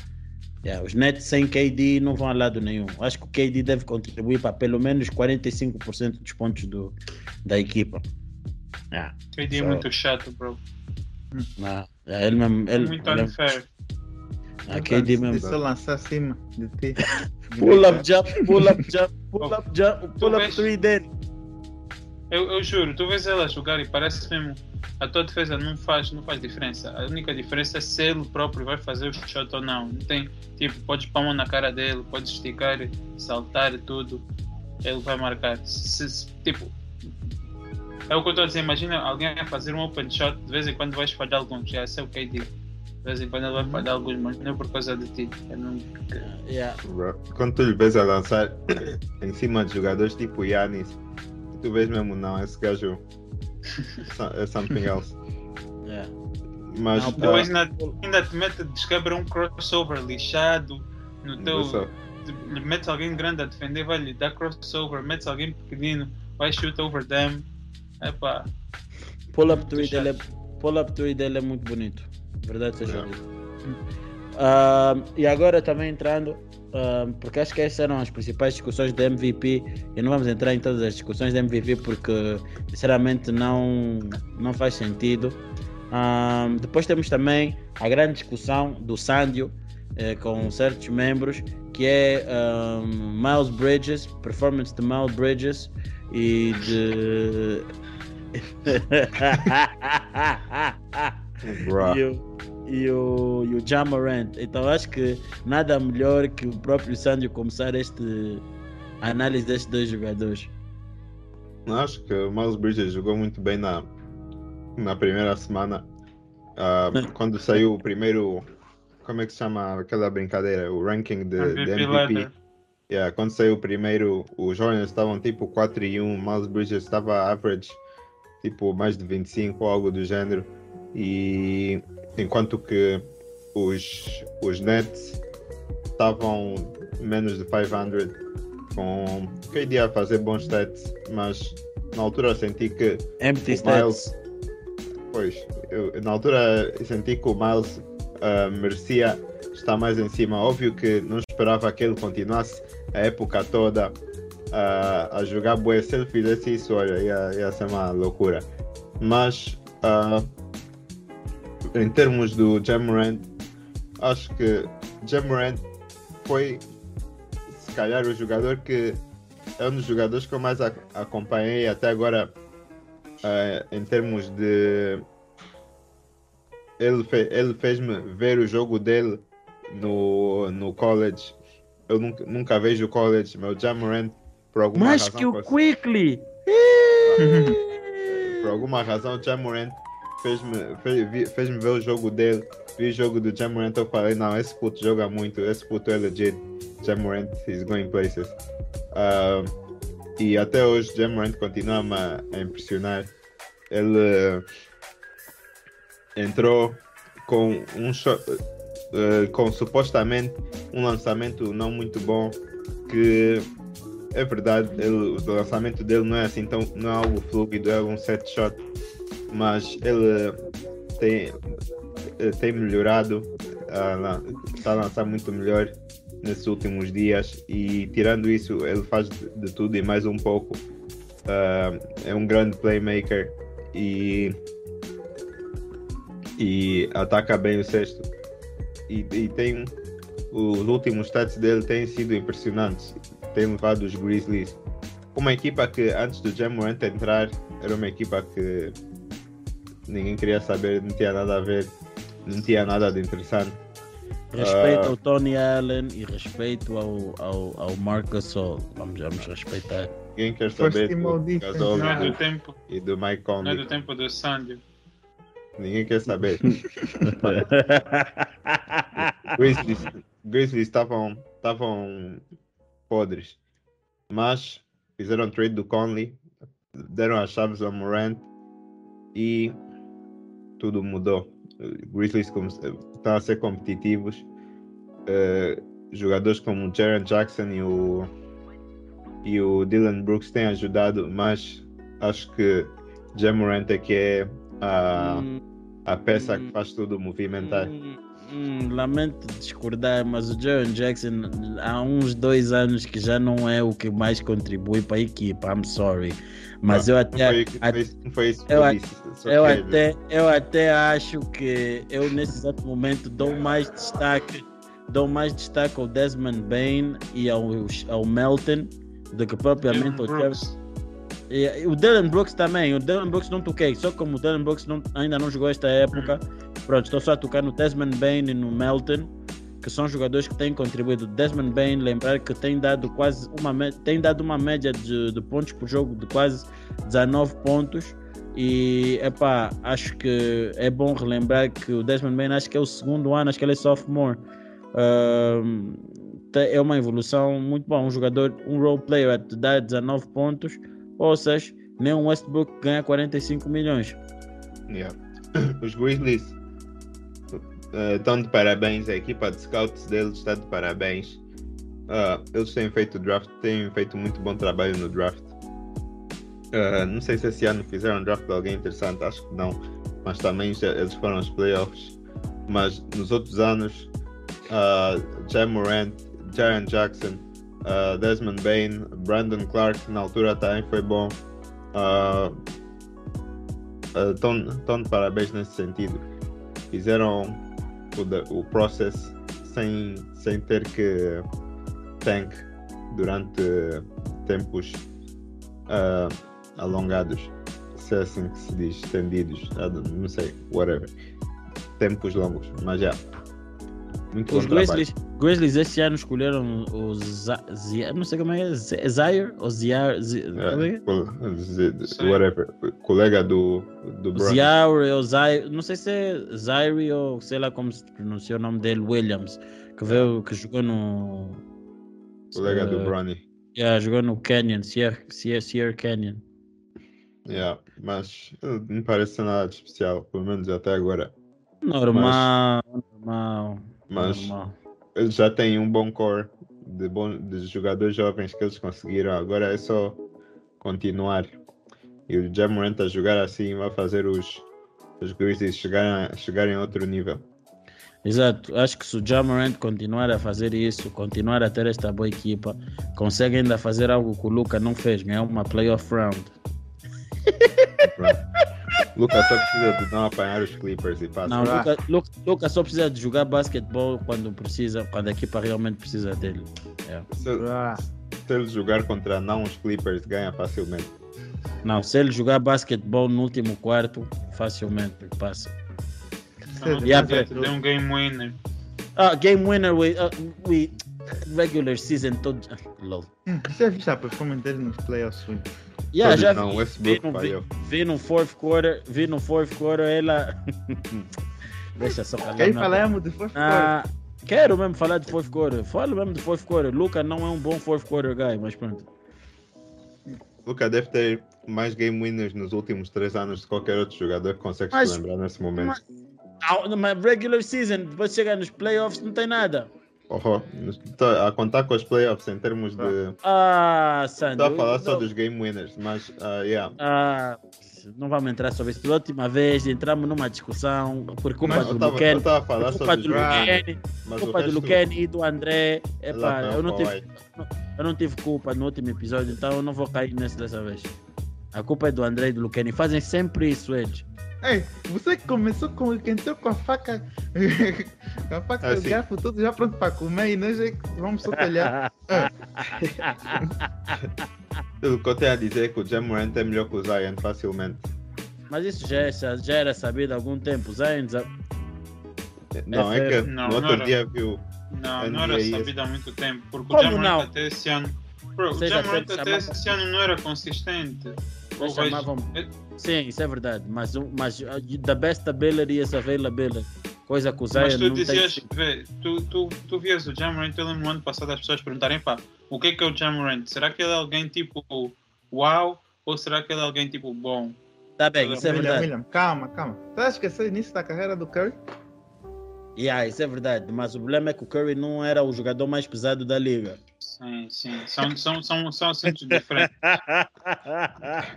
Speaker 4: Yeah, os Nets sem KD não vão a lado nenhum. Acho que o KD deve contribuir para pelo menos 45% dos pontos do, da equipa. Yeah.
Speaker 1: KD é
Speaker 4: Só-
Speaker 1: muito chato, bro.
Speaker 4: Nah, yeah, ele mesmo. Ele,
Speaker 1: Muito
Speaker 4: ele,
Speaker 1: unfair.
Speaker 4: ah, KD mesmo.
Speaker 2: eu lançar acima de ti.
Speaker 4: Pull up jump, pull up jump, pull up jump, pull up three dele.
Speaker 1: Eu, eu juro, tu vês ela jogar e parece mesmo. A tua defesa não faz, não faz diferença. A única diferença é se ele próprio vai fazer o shot ou não. Não tem, tipo, podes pôr a mão na cara dele, podes esticar, saltar e tudo. Ele vai marcar. Se, se- tipo, é o que eu estou a dizer. Imagina alguém a fazer um open shot, de vez em quando vais falhar alguns. Já esse é o KD. De vez em quando ele vai falhar alguns, mas não é por causa de ti. É não...
Speaker 4: Yeah.
Speaker 3: Bro, Quando tu lhe vês a lançar em cima de jogadores tipo Yannis, tu vês mesmo, não, esse gajo é something else.
Speaker 4: Yeah.
Speaker 3: Mas,
Speaker 4: Não,
Speaker 1: Depois
Speaker 3: ah,
Speaker 1: ainda, ainda te mete, desquebra um crossover lixado no teu. metes alguém grande a defender, vai lhe dar crossover, metes alguém pequenino, vai shoot over them. Epá,
Speaker 4: Pull up three
Speaker 1: chato.
Speaker 4: dele, é, pull up three dele é muito bonito. Verdade seja
Speaker 3: Yeah.
Speaker 4: dita. Ah, e agora também entrando, porque acho que essas eram as principais discussões da MVP. E não vamos entrar em todas as discussões da MVP porque sinceramente não, não faz sentido. Depois temos também a grande discussão do Sandio eh, com certos membros, que é ah, Miles Bridges, performance de Miles Bridges e de. E o, e o, e o Jamarant. Então acho que nada melhor que o próprio Sandio começar este a análise destes dois jogadores.
Speaker 3: Acho que o Miles Bridges jogou muito bem na, na primeira semana. Ah, quando saiu o primeiro. Como é que se chama aquela brincadeira? O ranking de, de
Speaker 1: MVP
Speaker 3: MVP.
Speaker 1: ladder.
Speaker 3: Yeah, quando saiu o primeiro, os Hornets estavam tipo 4 e 1, Miles Bridges estava average tipo mais de 25 ou algo do gênero. E enquanto que os, os Nets estavam menos de 500 com KD a fazer bons stats, mas na altura senti que
Speaker 4: Empty
Speaker 3: O
Speaker 4: stats.
Speaker 3: Pois, eu, na altura senti que o Miles ah, merecia estar mais em cima. Óbvio que não esperava que ele continuasse a época toda ah, a jogar bué. Se ele fizesse isso, olha, ia, ia ser uma loucura. Mas ah, em termos do Jamorant, acho que Jamorant foi se calhar o jogador que é um dos jogadores que eu mais acompanhei até agora eh, em termos de ele, fe- ele fez-me ver o jogo dele no, no college. Eu nunca, nunca vejo o college, meu Jamorant por alguma
Speaker 4: Mais
Speaker 3: razão
Speaker 4: que o Quickly!
Speaker 3: por alguma razão o Jamorant fez-me fez, fez-me ver o jogo dele. Vi o jogo do Jamorant eu falei, não, esse puto joga muito, esse puto é legit. Jamorant is going places. Ah, e até hoje Jamorant continua-me a, a impressionar. Ele entrou com um shot, eh, com supostamente um lançamento não muito bom que é verdade, ele, o lançamento dele não é assim tão, não é algo fluido, é um set shot, mas ele tem, tem melhorado está a lançar muito melhor nesses últimos dias e tirando isso ele faz de, tudo e mais um pouco. Ah, é um grande playmaker e e ataca bem o sexto. E, e tem os últimos stats dele têm sido impressionantes. Tem levado os Grizzlies. Uma equipa que antes do Jamorant entrar era uma equipa que ninguém queria saber, não tinha nada a ver, não tinha nada de interessante.
Speaker 4: Respeito
Speaker 3: Ah.
Speaker 4: ao Tony Allen e respeito ao, ao, ao Marc Gasol. Vamos, vamos respeitar.
Speaker 3: Ninguém quer saber do Gasol
Speaker 1: Não é do
Speaker 3: e do-
Speaker 1: tempo,
Speaker 3: e do Mike
Speaker 1: não é
Speaker 3: Conley.
Speaker 1: do tempo do Sandy.
Speaker 3: Ninguém quer saber. Grizzlies Grizzlies estavam estavam podres, mas fizeram trade do Conley, deram as chaves ao Morant e tudo mudou. Grizzlies come- estão a ser competitivos. Eh, jogadores como o Jaron Jackson e o e o Dylan Brooks têm ajudado, mas acho que Jamorant é que é a,
Speaker 4: Hum,
Speaker 3: a peça que
Speaker 4: hum,
Speaker 3: faz tudo movimentar.
Speaker 4: hum, hum, lamento discordar, mas o Jaron Jackson há uns dois anos que já não é o que mais contribui para a equipa. I'm sorry. Mas eu
Speaker 3: Não
Speaker 4: até.
Speaker 3: foi,
Speaker 4: a-
Speaker 3: foi, não foi isso que
Speaker 4: eu até, eu até acho que eu nesse exato momento dou mais destaque, dou mais destaque ao Desmond Bain e ao, ao Melton do que propriamente ao
Speaker 1: Dylan. Brooks.
Speaker 4: E, o Dylan Brooks também, o Dylan Brooks não toquei, só como o Dylan Brooks não- ainda não jogou esta época, pronto, estou só a tocar no Desmond Bain e no Melton, que são jogadores que têm contribuído. Desmond Bain, lembrar que tem dado quase uma tem dado uma média de, de pontos por jogo de quase 19 pontos. E epá, acho que é bom relembrar que o Desmond Bain acho que é o segundo ano, acho que ele é sophomore. Te- é uma evolução muito boa. Um jogador, um role player te dar 19 pontos, ou seja, nem um Westbrook ganha 45 milhões.
Speaker 3: Yeah. Os Grizzlies eh, estão de parabéns, a equipa de scouts deles está de parabéns. Ah, eles têm feito draft, têm feito muito bom trabalho no draft. Ah, não sei se esse ano fizeram um draft de alguém interessante, acho que não, mas também já- eles foram aos playoffs. Mas nos outros anos, uh, Jam Morant, Jaron Jackson, ah, Desmond Bain, Brandon Clark, na altura também foi bom. Ah, Estão de parabéns nesse sentido. Fizeram o, process sem, sem ter que tank durante tempos ah, alongados. Se é assim que se diz, estendidos, não sei, whatever. Tempos longos, mas já. Muito
Speaker 4: Os. Grizzlies, Grizzlies este ano escolheram o Za- Zia- não sei como é, Z- Zaire ou é é?
Speaker 3: É, col- z-
Speaker 1: Sei.
Speaker 3: whatever. Colega do, do Brown.
Speaker 4: Ziaure ou Zaire, não sei se é Zaire ou sei lá como se pronuncia o nome dele, Williams, que veio, que jogou no.
Speaker 3: Colega do
Speaker 4: eh,
Speaker 3: Brownie.
Speaker 4: Yeah, jogou no Canyon, Sierra, Sierra, Sierra Canyon.
Speaker 3: Yeah, mas eh, não parece nada de especial, pelo menos até agora.
Speaker 4: Normal, normal.
Speaker 3: Mas
Speaker 4: normal.
Speaker 3: eles já têm um bom core de, bom, de jogadores jovens que eles conseguiram. Agora é só continuar. E o Jamorant a jogar assim vai fazer os, os Grizzlies chegarem, a- chegarem a outro nível.
Speaker 4: Exato, acho que se o Jamorant continuar a fazer isso, continuar a ter esta boa equipa, consegue ainda fazer algo que o Luca não fez, ganhar uma playoff round.
Speaker 3: Lucas só precisa de não apanhar os Clippers e passa.
Speaker 4: Não,
Speaker 2: Ah.
Speaker 4: Luca, Luca, só precisa de jogar basquetebol quando precisa, quando a equipa realmente precisa dele. É.
Speaker 3: Se, se ele jogar contra não os Clippers, ganha facilmente.
Speaker 4: Não, se ele jogar basquetebol no último quarto, facilmente passa.
Speaker 1: Não
Speaker 4: Yeah, but-
Speaker 1: de um game winner.
Speaker 4: Ah, game winner with, uh, with regular season todo. ah, Lol.
Speaker 2: hum, Você já viu a performance dele nos playoffs?
Speaker 4: Yeah, já
Speaker 3: não,
Speaker 4: vi,
Speaker 3: Westbrook
Speaker 4: vi, no, vi, vi no fourth quarter, vi no fourth quarter ela. Deixa só calar.
Speaker 2: Quem
Speaker 4: minha
Speaker 2: falamos de fourth quarter?
Speaker 4: Ah, quero mesmo falar de fourth quarter. Falo mesmo de fourth quarter. Luca não é um bom fourth quarter guy, mas pronto.
Speaker 3: Lucas deve ter mais game winners nos últimos três anos de qualquer outro jogador que consegue
Speaker 4: Mas-
Speaker 3: se lembrar nesse momento.
Speaker 4: mas- Ah, Mas regular season, depois chega nos playoffs, não tem nada.
Speaker 3: Tá a contar com os playoffs em termos de.
Speaker 4: Ah, Sandro.
Speaker 3: Estou a falar só
Speaker 4: não-
Speaker 3: dos game winners, mas uh, yeah.
Speaker 4: Ah, não vamos entrar sobre isso. Da última vez entramos numa discussão por culpa
Speaker 3: Mas
Speaker 4: do
Speaker 3: eu tava,
Speaker 4: Luquene.
Speaker 3: eu tava a falar sobre
Speaker 4: do Luquene,
Speaker 3: mas
Speaker 4: culpa do Luquene e do André. Epá,
Speaker 3: Ela
Speaker 4: eu não, tive, eu não tive culpa no último episódio, então eu não vou cair nesse dessa vez. A culpa é do André e do Luquene. Fazem sempre isso eles.
Speaker 2: Ei, você que começou com que entrou com a faca, com a faca
Speaker 3: Ah,
Speaker 2: e o
Speaker 3: sim.
Speaker 2: garfo tudo já pronto para comer e nós é que vamos só olhar.
Speaker 3: O que eu tenho a dizer é que o Jamorant é melhor que o Zion facilmente.
Speaker 4: Mas isso já, é- já era sabido há algum tempo. Zion, já-
Speaker 3: Não, é
Speaker 4: fair.
Speaker 3: que
Speaker 1: Não,
Speaker 3: no outro
Speaker 1: era.
Speaker 3: dia viu.
Speaker 1: Não, não era sabido há muito tempo. Porque
Speaker 4: Como
Speaker 1: o Jamorant até esse ano. Bro, o Jamorant
Speaker 4: até
Speaker 1: esse ano não era consistente. Ou
Speaker 4: chamavam. Sim, isso é verdade. Mas, mas the best ability is availability. Coisa que o Zion
Speaker 1: Mas tu dizias,
Speaker 4: tem.
Speaker 1: vê, tu, tu, tu vias o Jamorant, eu lembro no ano passado as pessoas perguntarem, pá, o que é que é o Jamorant? Será que ele é alguém tipo uau ou será que ele é alguém tipo bom?
Speaker 4: Tá bem, isso é
Speaker 2: William,
Speaker 4: verdade.
Speaker 2: William, calma, calma. Estás a esquecer o início da carreira do Curry?
Speaker 4: Yeah, isso é verdade. Mas o problema é que o Curry não era o jogador mais pesado da liga.
Speaker 1: Sim, sim, são, são, são, são assuntos diferentes.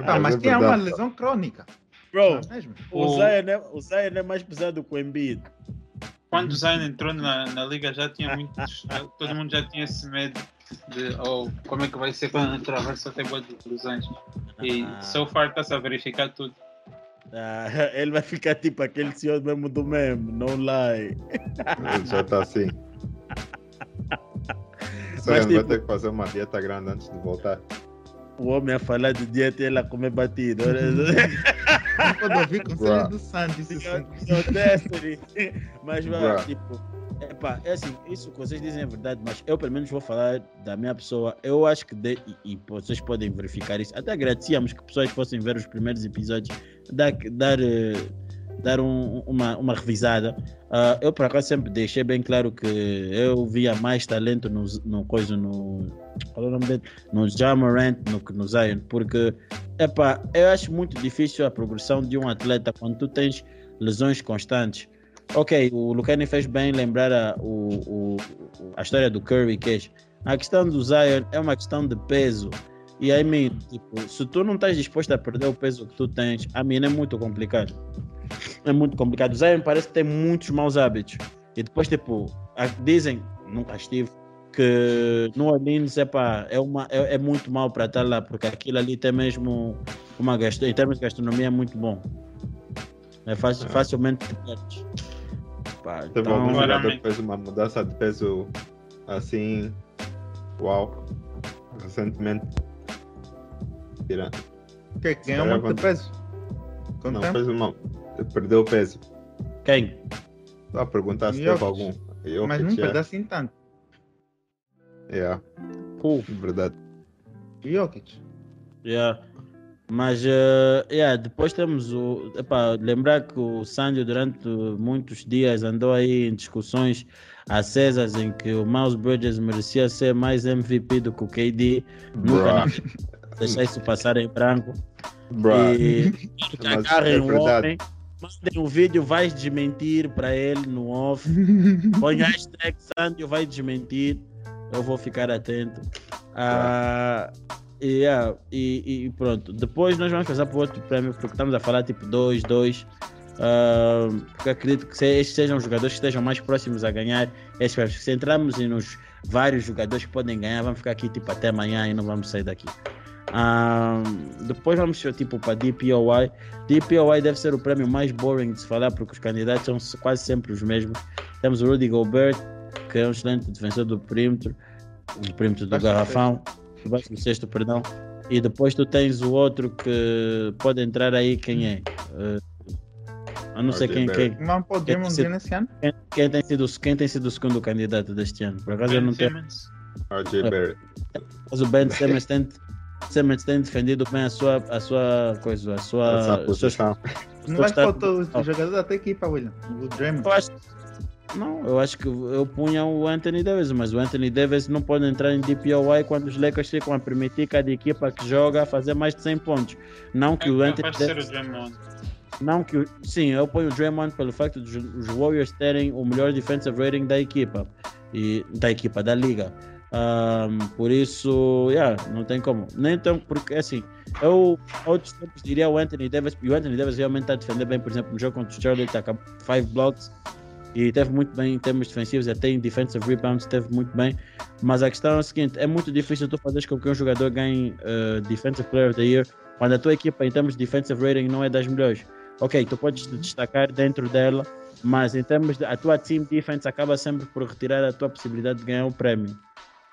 Speaker 2: Ah, mas
Speaker 3: é
Speaker 2: tinha uma lesão crônica.
Speaker 4: Bro,
Speaker 2: é mesmo?
Speaker 4: o
Speaker 1: O-
Speaker 4: Zion, é, o Zion é mais pesado que o Embiid.
Speaker 1: Quando o Zion entrou na, na liga já tinha muitos, todo mundo já tinha esse medo de oh, como é que vai ser quando atravessa até boa de ilusões. E
Speaker 4: Ah.
Speaker 1: so far está-se a verificar tudo.
Speaker 4: Ah, ele vai ficar tipo aquele senhor mesmo do meme, não lie.
Speaker 3: Ele já está assim.
Speaker 4: Mas,
Speaker 3: ele vai
Speaker 4: tipo-
Speaker 3: ter que fazer uma dieta grande antes de voltar.
Speaker 4: O homem a falar de dieta e ele a comer batido.
Speaker 2: Não pode ouvir conselho do.
Speaker 4: Senhor Destiny. Mas, vai,
Speaker 3: Bruh.
Speaker 4: tipo, epá, é assim, isso que vocês dizem é verdade, mas eu pelo menos vou falar da minha pessoa. Eu acho que, de, e, e vocês podem verificar isso, até agradecíamos que pessoas fossem ver os primeiros episódios, dar, dar, eh, dar um- uma, uma revisada. Ah, eu, por acaso, sempre deixei bem claro que eu via mais talento no, no coisa, no. Qual é o nome dele? No Jamorant no que no Zion, porque epá, eu acho muito difícil a progressão de um atleta quando tu tens lesões constantes. Ok, o Lucani fez bem lembrar a, o, o- a história do Curry Cash. A questão do Zion é uma questão de peso. E aí, tipo, se tu não estás disposto a perder o peso que tu tens, a mim é muito complicado. É muito complicado. O Zion parece que tem muitos maus hábitos. E depois, tipo, dizem, nunca estive, que no Orleans epá, é, uma, é, é muito mal para estar lá, porque aquilo ali tem mesmo uma gastronomia, em termos de gastronomia é muito bom. É fácil,
Speaker 3: É.
Speaker 4: facilmente te perdes. Pá,
Speaker 3: Teve
Speaker 4: então,
Speaker 3: algum jogador que fez uma mudança de peso assim. Uau. Recentemente. Tira.
Speaker 2: Que ganhou muito
Speaker 3: Caramba.
Speaker 2: peso. Com o
Speaker 3: Não,
Speaker 2: tempo.
Speaker 3: fez uma. Perdeu peso.
Speaker 4: quem?
Speaker 3: Só a perguntar se teve algum. Eu
Speaker 2: Mas não perdeu assim tanto.
Speaker 3: Yeah,
Speaker 4: Cool.
Speaker 3: verdade.
Speaker 2: Jokic.
Speaker 4: Yeah. Mas eh, yeah, depois temos o. Epá, lembrar que o Sandio durante muitos dias andou aí em discussões acesas em que o Miles Bridges merecia ser mais MVP do que o KD. Nunca
Speaker 3: Bruh.
Speaker 4: deixar isso passar em branco.
Speaker 3: Bruh.
Speaker 4: E que agarrem
Speaker 3: é
Speaker 4: o
Speaker 3: verdade.
Speaker 4: homem. Mandem um vídeo, vai desmentir para ele no off. Põe hashtag Sandio vai desmentir. Eu vou ficar atento. Ah, e, yeah, e, e pronto. Depois nós vamos passar para outro prémio, porque estamos a falar tipo 2, 2. porque acredito que se- estes sejam os jogadores que estejam mais próximos a ganhar estes prémios. Se entrarmos nos vários jogadores que podem ganhar, vamos ficar aqui tipo até amanhã e não vamos sair daqui. Ah, depois vamos tipo para DPOI. DPOI deve ser o prêmio mais boring de se falar, porque os candidatos são se- quase sempre os mesmos. Temos o Rudy Gobert, que é um excelente defensor do perímetro, do perímetro do garrafão, debaixo do sexto, perdão. E depois tu tens o outro que pode entrar aí, quem é? Eh, eu não sei
Speaker 3: RJ
Speaker 4: quem, quem,
Speaker 2: Vamos para o
Speaker 4: Quer
Speaker 2: Draymond
Speaker 4: dizer-
Speaker 2: Green esse ano?
Speaker 4: quem, quem tem sido, quem tem sido o segundo candidato deste ano. Por acaso eu
Speaker 1: Ben
Speaker 4: não tenho.
Speaker 1: Simmons.
Speaker 3: RJ Barrett.
Speaker 4: Mas o Ben Simmons tem, Simmons tem defendido bem a sua, a sua coisa, a sua,
Speaker 3: Essa posição.
Speaker 2: Não vai faltar os jogadores da tua equipa, William. O Draymond.
Speaker 4: Eu acho, não, eu acho que eu punha o Anthony Davis, mas o Anthony Davis não pode entrar em DPOI quando os Lakers ficam a permitir cada equipa que joga fazer mais de 100 pontos. Não que o
Speaker 1: É
Speaker 4: Anthony
Speaker 1: o
Speaker 4: Davis,
Speaker 1: Draymond.
Speaker 4: não que o- sim, eu ponho o Draymond pelo facto de os Warriors terem o melhor defensive rating da equipa e da equipa da liga. Um, por isso, yeah, não tem como. Nem tão, porque assim, eu outros tempos diria o Anthony Davis, e o Anthony Davis realmente está a defender bem, por exemplo, no jogo contra o Charlotte, está com 5 blocks e teve muito bem em termos defensivos, até em defensive rebounds teve muito bem. Mas a questão é a seguinte: é muito difícil tu fazeres com que um jogador ganhe uh, Defensive Player of the Year quando a tua equipa, em termos de defensive rating, não é das melhores. Ok, tu podes te destacar dentro dela, mas em termos de a tua team defense acaba sempre por retirar a tua possibilidade de ganhar o prémio.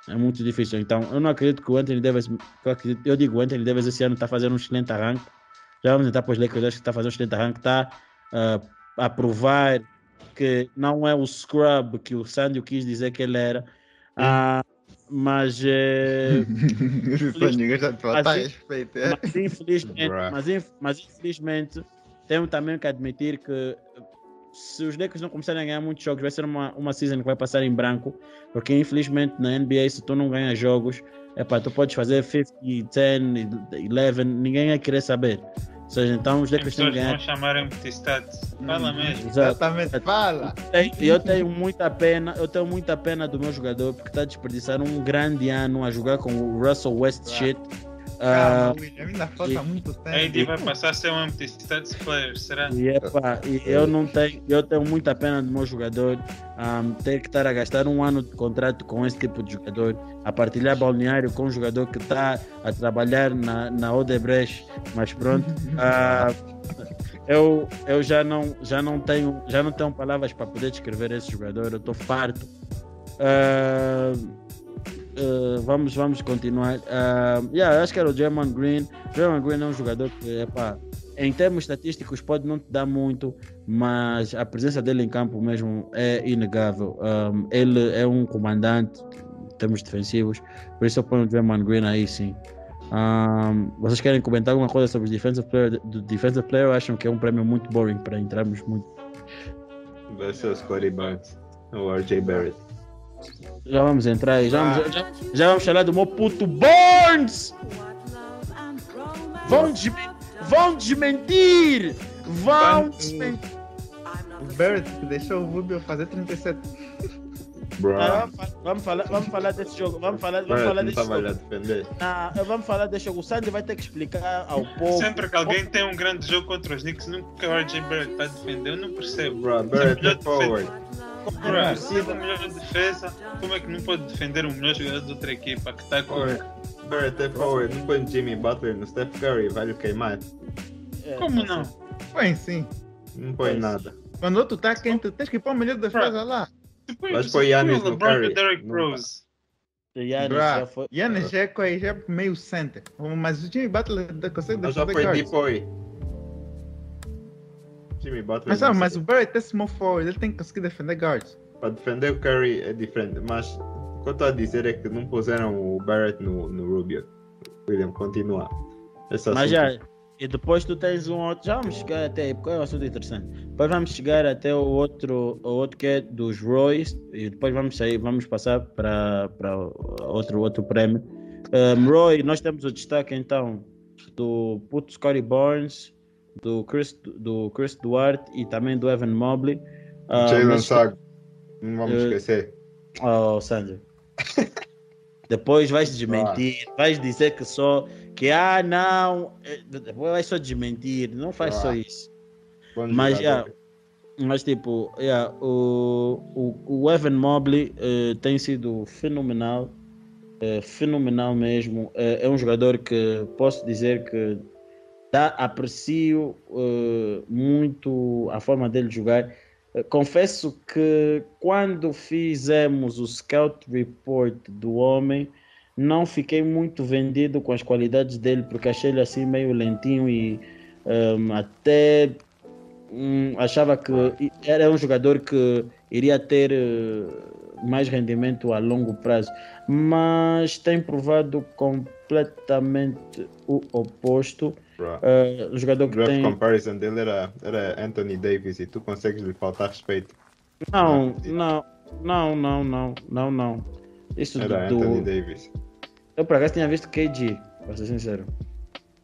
Speaker 4: É muito difícil. Então, eu não acredito que o Anthony Davis, eu, acredito, eu digo, o Anthony Davis esse ano está fazendo um excelente arranque. Já vamos entrar para os Lakers, acho que está fazendo um excelente arranque, está uh, a provar que não é o scrub que o Sandy quis dizer que ele era. Uh, mas, eh,
Speaker 2: tá
Speaker 4: mas, mas, infelizmente, mas, mas infelizmente tenho também que admitir que se os Lakers não começarem a ganhar muitos jogos, vai ser uma, uma season que vai passar em branco, porque infelizmente na NBA, se tu não ganhas jogos, epá, tu podes fazer 50, 10, 11, ninguém vai querer saber. Ou seja, então os Lakers têm que ganhar.
Speaker 1: vão chamar empty Fala mesmo.
Speaker 2: Exatamente, fala.
Speaker 4: Eu tenho muita pena, eu tenho muita pena do meu jogador, porque está a desperdiçar um grande ano a jogar com o Russell West shit
Speaker 2: Calma, uh, William, ainda falta e, muito tempo.
Speaker 1: AD vai passar a ser um empty stats player, será?
Speaker 4: E, epa, e eu não tenho, eu tenho muita pena do meu jogador um, ter que estar a gastar um ano de contrato com esse tipo de jogador, a partilhar balneário com um jogador que está a trabalhar na, na Odebrecht, mas pronto. uh, eu, eu já não já não tenho já não tenho palavras para poder descrever esse jogador eu estou farto uh, uh, vamos, vamos continuar. Uh, yeah, acho que era o German Green. German Green é um jogador que, epá, em termos estatísticos, pode não te dar muito, mas a presença dele em campo mesmo é inegável. Um, ele é um comandante em termos defensivos, por isso eu ponho o German Green aí sim. Um, vocês querem comentar alguma coisa sobre o Defensive Player? Do Defensive Player acham que é um prêmio muito boring para entrarmos muito?
Speaker 3: Vai ser o Barnes ou RJ Barrett.
Speaker 4: Já vamos entrar aí. Já, vamos, já, já vamos falar do meu puto Burns! Vão, desmentir! Vão desmentir! Vão desmentir!
Speaker 2: Deixou o Rubio fazer 37.
Speaker 4: Ah, vamos, falar, vamos falar desse jogo. Vamos falar, vamos falar desse jogo.
Speaker 3: defender.
Speaker 4: Ah, vamos falar desse jogo. O Sandy vai ter que explicar ao povo.
Speaker 1: Sempre que alguém tem um grande jogo contra os Knicks, nunca o RJ Barrett vai defender. Eu não percebo.
Speaker 3: Bro, Barrett é forward.
Speaker 1: Como é possível? melhor defesa, como é que não pode defender o melhor jogador de outra equipa que está com.
Speaker 3: Barrett é forward, não põe Jimmy Butler no Steph Curry, vai lhe queimar.
Speaker 1: É, como não?
Speaker 2: Põe sim.
Speaker 3: Não põe nada.
Speaker 2: Quando outro tá quente, tens que pôr o melhor defesa lá.
Speaker 3: Mas põe Yannis no Curry.
Speaker 1: Derek Rose.
Speaker 2: Yannis já é, já é meio center. Mas o Jimmy Butler consegue defender.
Speaker 3: Mas já Depoy. Jimmy Butler.
Speaker 2: Mas, não, mas o Barrett é small forward, ele tem que conseguir defender guards.
Speaker 3: Para defender o Curry é diferente, mas o que eu estou a dizer é que não puseram o Barrett no, no Rubio. William, continua.
Speaker 4: Esse mas já, e depois tu tens um outro. Já vamos chegar até aí, porque é um assunto interessante. Depois vamos chegar até o outro, o outro que é dos Royce, e depois vamos sair, vamos passar para, para outro, outro prémio. Um, Roy, nós temos o destaque então do puto Scotty Barnes, do Chris, do Chris Duarte e também do Evan Mobley.
Speaker 3: Uh, Jalen Sag, não vamos uh, esquecer.
Speaker 4: Oh, Sandro. Depois vais desmentir, ah. vais dizer que só que ah não, eh, depois vai só desmentir, não faz ah. só isso. Bom mas já, mas tipo, yeah, o, o, o Evan Mobley uh, tem sido fenomenal, uh, fenomenal mesmo. Uh, é um jogador que posso dizer que dá, aprecio uh, muito a forma dele jogar. Uh, confesso que quando fizemos o scout report do homem, não fiquei muito vendido com as qualidades dele, porque achei ele assim meio lentinho e um, até um, achava que era um jogador que iria ter uh, mais rendimento a longo prazo, mas tem provado completamente o oposto. Uh, jogador que
Speaker 3: Draft
Speaker 4: tem...
Speaker 3: comparison dele era, era Anthony Davis e tu consegues lhe faltar respeito.
Speaker 4: Não, não, não, não, não, não, não. Isso
Speaker 3: era do... Anthony Davis.
Speaker 4: Eu por acaso tinha visto KG, para ser sincero.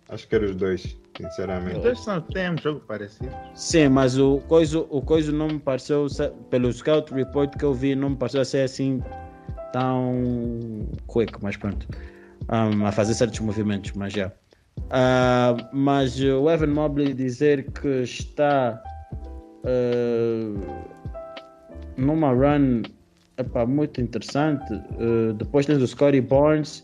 Speaker 3: Acho que eram os dois, sinceramente.
Speaker 2: Os dois são, têm um jogo parecido.
Speaker 4: Sim, mas o coisa, o coisa não me pareceu, pelo scout report que eu vi, não me pareceu ser assim tão quick, mas pronto, um, a fazer certos movimentos, mas já. Uh, mas o Evan Mobley dizer que está uh, numa run muito interessante. Uh, depois tens o Scotty Barnes,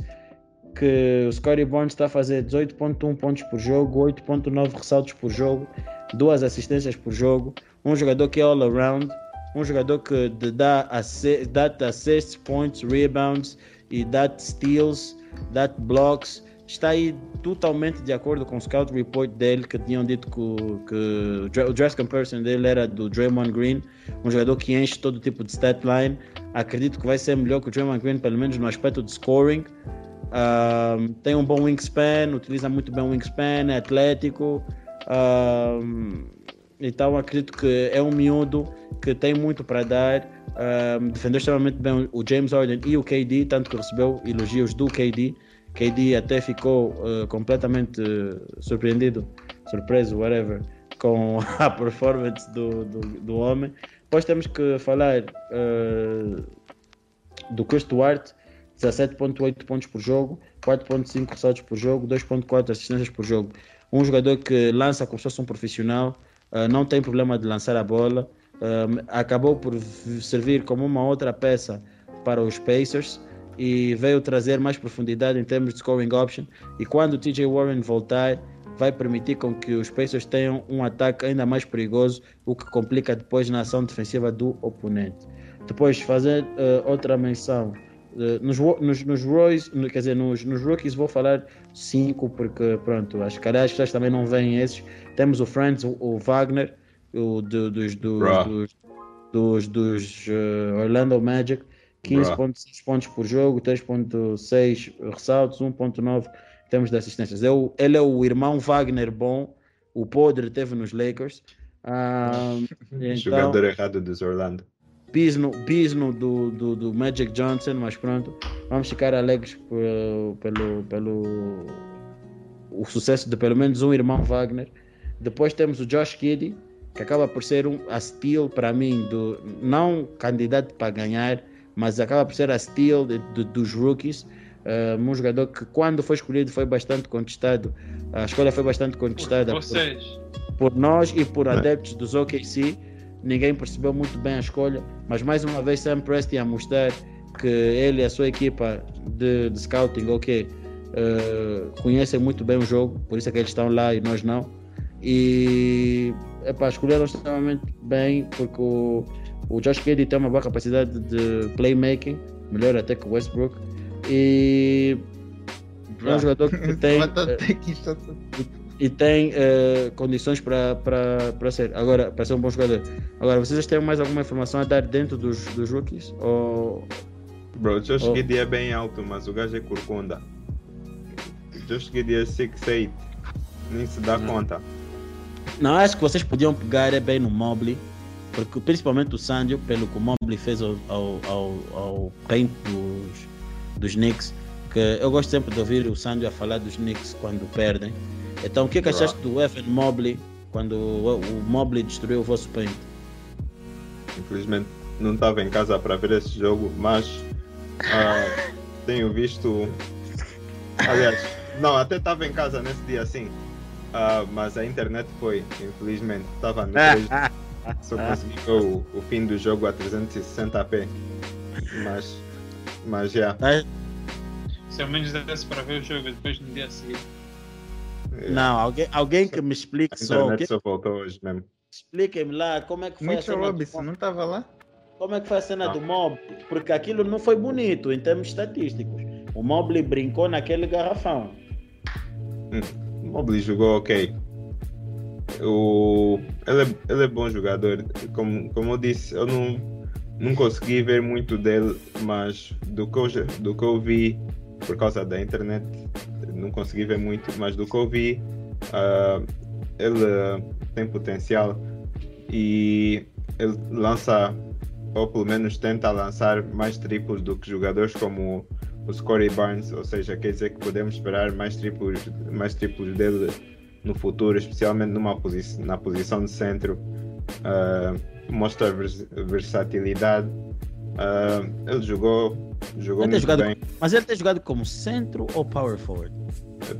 Speaker 4: que o Scotty Barnes está a fazer 18.1 pontos por jogo, 8.9 ressaltos por jogo, duas assistências por jogo. Um jogador que é all around, um jogador que dá, dá assists, points, rebounds e dá steals, dá blocks está aí totalmente de acordo com o scout report dele, que tinham dito que, que o dress comparison dele era do Draymond Green, um jogador que enche todo tipo de stat line. Acredito que vai ser melhor que o Draymond Green, pelo menos no aspecto de scoring. Tem um bom wingspan, utiliza muito bem o wingspan, é atlético. Um, então acredito que é um miúdo que tem muito para dar. Um, defendeu extremamente bem o James Harden e o KD, tanto que recebeu elogios do KD. KD até ficou uh, completamente uh, surpreendido, surpreso, whatever, com a performance do, do, do homem. Depois temos que falar uh, do Chris Duarte, 17.8 pontos por jogo, 4.5 ressaltos por jogo, 2.4 assistências por jogo. Um jogador que lança como se fosse um profissional, não tem problema de lançar a bola, acabou por servir como uma outra peça para os Pacers e veio trazer mais profundidade em termos de scoring option. E quando o TJ Warren voltar, vai permitir com que os Pacers tenham um ataque ainda mais perigoso, o que complica depois na ação defensiva do oponente. Depois, fazer uh, outra menção. Uh, nos, nos, nos Royce, no, quer dizer, nos, nos rookies vou falar cinco, porque pronto, acho que as pessoas também não veem esses. Temos o Friends, o, o Wagner, o do, dos, dos, dos, dos, dos uh, Orlando Magic, 15.6 pontos por jogo, 3.6 ressaltos, 1.9 em termos de assistências. ele é o irmão Wagner bom, o podre teve nos Lakers. Um,
Speaker 3: então, Jogador errado dos Orlando.
Speaker 4: Bisno, bisno do, do, do, Magic Johnson, mas pronto, vamos ficar alegres por, pelo, pelo o sucesso de pelo menos um irmão Wagner. Depois temos o Josh Kidd, que acaba por ser um a steal para mim, do, não candidato para ganhar, mas acaba por ser a steal de, de, dos rookies. Uh, um jogador que, quando foi escolhido, foi bastante contestado. A escolha foi bastante contestada
Speaker 1: por, vocês.
Speaker 4: por, por nós e por adeptos dos OKC. Ninguém percebeu muito bem a escolha, mas mais uma vez Sam Preston a mostrar que ele e a sua equipa de, de scouting, ok, uh, conhecem muito bem o jogo, por isso é que eles estão lá e nós não. E epá, escolheram extremamente bem, porque o, o Josh Giddy tem uma boa capacidade de playmaking, melhor até que o Westbrook. E é um jogador que tem. uh, e tem uh, condições para ser agora para ser um bom jogador. Agora, vocês têm mais alguma informação a dar dentro dos, dos rookies? Ou...
Speaker 3: Bro, Josh ou... Giddy é bem alto, mas o gajo é curcunda. Josh Giddy é 6'8, nem se dá
Speaker 4: não.
Speaker 3: conta.
Speaker 4: Não, acho que vocês podiam pegar é bem no Mobley porque principalmente o Sandio, pelo que o Mobley fez ao, ao, ao, ao paint dos, dos Knicks, que eu gosto sempre de ouvir o Sandio a falar dos Knicks quando perdem. Então, o que, é que achaste do Evan Mobley quando o, o Mobley destruiu o vosso paint?
Speaker 3: Infelizmente não estava em casa para ver esse jogo, mas uh, tenho visto. Aliás, não, até estava em casa nesse dia assim, uh, mas a internet foi, infelizmente, estava no Só consegui ver o, o fim do jogo a 360p. Mas, mas já.
Speaker 1: Yeah. Se ao menos desse para ver o jogo depois no dia seguinte.
Speaker 4: Yeah. Não, alguém, alguém que me explique
Speaker 3: só. A internet só voltou hoje mesmo.
Speaker 4: Expliquem-me lá como é que foi
Speaker 2: Mitchell
Speaker 4: a cena.
Speaker 2: Robinson não estava lá?
Speaker 4: Como é que foi a cena não. do Mob? Porque aquilo não foi bonito em termos estatísticos. O Mobley brincou naquele garrafão.
Speaker 3: Hum, o Mobley jogou ok. O, ele, é, ele é bom jogador. Como, como eu disse, eu não, não consegui ver muito dele, mas do que, eu, do que eu vi, por causa da internet, não consegui ver muito, mas do que eu vi, uh, ele tem potencial e ele lança, ou pelo menos tenta lançar mais triplos do que jogadores como o Scottie Barnes, ou seja, quer dizer que podemos esperar mais triplos, mais triplos dele no futuro, especialmente numa posi na posição de centro, uh, mostra vers versatilidade Ah, ele jogou, jogou
Speaker 4: Ele tem
Speaker 3: muito
Speaker 4: jogado
Speaker 3: bem,
Speaker 4: Mas ele tem jogado como centro ou power forward?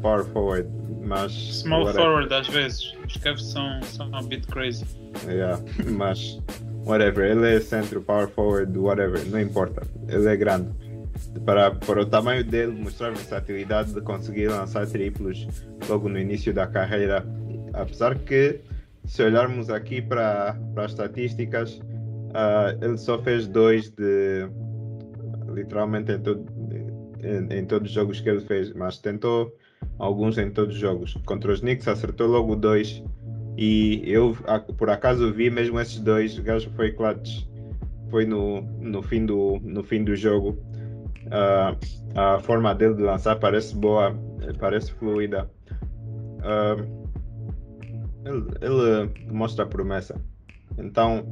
Speaker 3: power forward, mas
Speaker 1: Small
Speaker 3: whatever.
Speaker 1: forward às vezes. Os Cavs são, são a bit crazy.
Speaker 3: Yeah, mas whatever, ele é centro, power forward, whatever, não importa. Ele é grande. Para, para o tamanho dele, mostrar versatilidade de conseguir lançar triplos logo no início da carreira. Apesar que, se olharmos aqui para, para as estatísticas, ah, ele só fez dois de literalmente em, todo, em, em todos os jogos que ele fez, mas tentou alguns em todos os jogos. Contra os Knicks acertou logo dois e eu, a- por acaso, vi mesmo esses dois. O gajo foi clutch. Foi no, no, fim, do, no fim do jogo. Ah, a forma dele de lançar parece boa, eh, parece fluida. Ah, ele, ele mostra promessa. Então,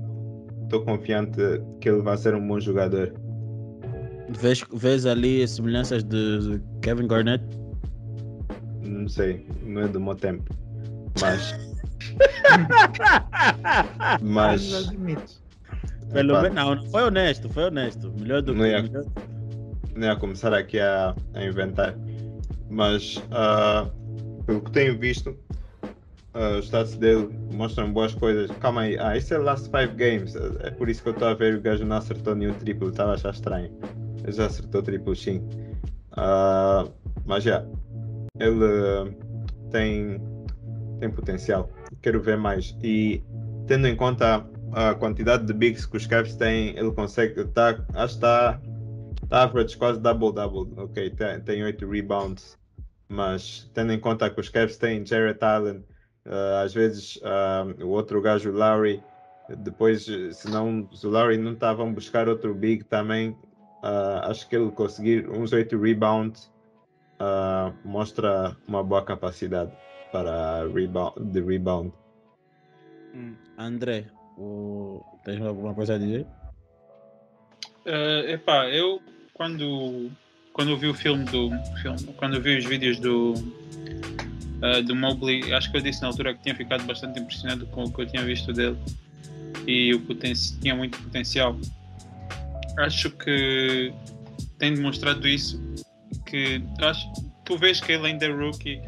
Speaker 3: estou confiante que ele vai ser um bom jogador.
Speaker 4: Vês, vês ali as semelhanças de Kevin Garnett?
Speaker 3: Não sei, não é do meu tempo. Mas.
Speaker 2: Mas.
Speaker 4: Pelo menos, não, não, foi honesto, foi honesto. Melhor do que.
Speaker 3: Não ia-
Speaker 4: melhor-
Speaker 3: não ia começar aqui a, a inventar. Mas, ah, pelo que tenho visto, ah, os stats dele mostram boas coisas. Calma aí, ah, isso é last five games. É por isso que eu estou a ver o gajo não acertou nenhum triplo. Estava a achar estranho. Ele já acertou triplo sim. Ah, mas já, ele ah, tem, tem potencial. Quero ver mais. E tendo em conta a quantidade de bigs que os Cavs têm, ele consegue. Tá, acho que está Tá average quase double-double. Ok, tem, tem 8 rebounds. Mas tendo em conta que os Cavs têm Jarrett Allen, ah, às vezes ah, o outro gajo, o Lowry, depois, se, não, se o Lowry não tá, vão buscar outro big também. ah, acho que ele conseguir uns 8 rebounds mostra uma boa capacidade para rebound, de rebound.
Speaker 4: Hum, André, o... tens alguma coisa a dizer?
Speaker 1: Eh, epá, eu quando, quando eu vi o filme do filme, quando eu vi os vídeos do, eh, do Mobley, acho que eu disse na altura que tinha ficado bastante impressionado com o que eu tinha visto dele e o tinha muito potencial. Acho que tem demonstrado isso, que acho, tu vês que ele ainda é rookie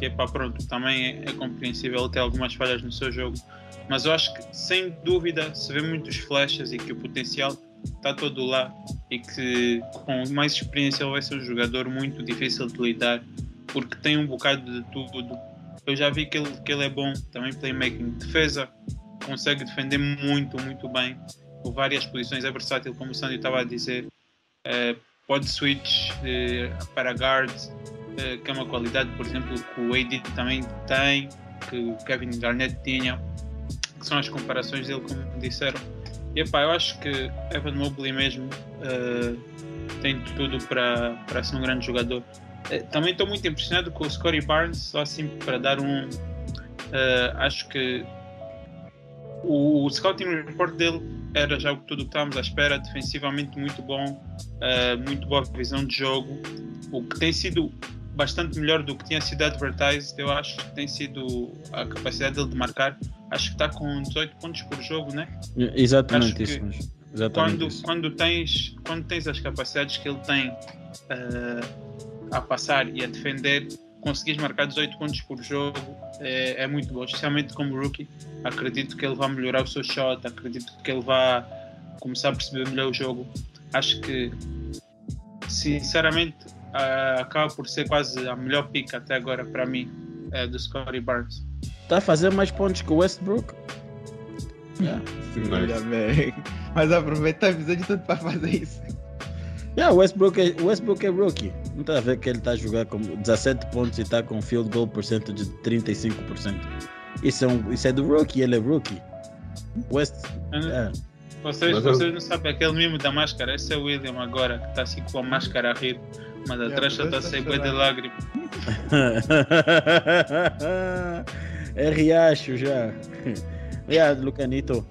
Speaker 1: e epá, pronto, também é, é compreensível ter algumas falhas no seu jogo, mas eu acho que sem dúvida se vê muitos flashes e que o potencial está todo lá e que com mais experiência vai ser um jogador muito difícil de lidar porque tem um bocado de tudo. Eu já vi que ele, que ele é bom também playmaking, defesa, consegue defender muito, muito bem por várias posições, é versátil, como o Sandy estava a dizer, Eh, pode switch eh, para guard, eh, que é uma qualidade, por exemplo, que o AD também tem, que o Kevin Garnett tinha, que são as comparações dele, como disseram. Epá, eu acho que Evan Mobley mesmo eh, tem tudo para, para ser um grande jogador. Eh, também estou muito impressionado com o Scottie Barnes, só assim para dar um. eh, acho que o, o scouting report dele era já o que estávamos à espera, defensivamente muito bom, muito boa visão de jogo, o que tem sido bastante melhor do que tinha sido advertised, eu acho que tem sido a capacidade dele de marcar, acho que está com 18 pontos por jogo, né?
Speaker 4: Exatamente
Speaker 1: Acho
Speaker 4: isso. Exatamente
Speaker 1: quando,
Speaker 4: isso.
Speaker 1: quando, tens, quando tens as capacidades que ele tem eh, a passar e a defender, conseguires marcar 18 pontos por jogo é, é muito bom, especialmente como rookie. Acredito que ele vai melhorar o seu shot, acredito que ele vai começar a perceber melhor o jogo. Acho que, sinceramente, ah, acaba por ser quase a melhor pick até agora para mim é do Scottie Barnes.
Speaker 4: Está a fazer mais pontos que o Westbrook? Yeah.
Speaker 2: Olha bem. Mas aproveita o episódio todo para fazer isso.
Speaker 4: Yeah, o Westbrook é, Westbrook é rookie. Não está a ver que ele está a jogar com 17 pontos e está com field goal percentage de 35%. Isso é, um, isso é do rookie, ele é rookie. West. é.
Speaker 1: Vocês,
Speaker 3: Mas eu-
Speaker 1: vocês não sabem aquele mimo da máscara, esse é o William agora, que está assim com a máscara a rir, mas atrás já
Speaker 2: mas
Speaker 1: está sem
Speaker 2: é
Speaker 1: de lágrimas.
Speaker 4: é riacho já. Yeah, Lucanito.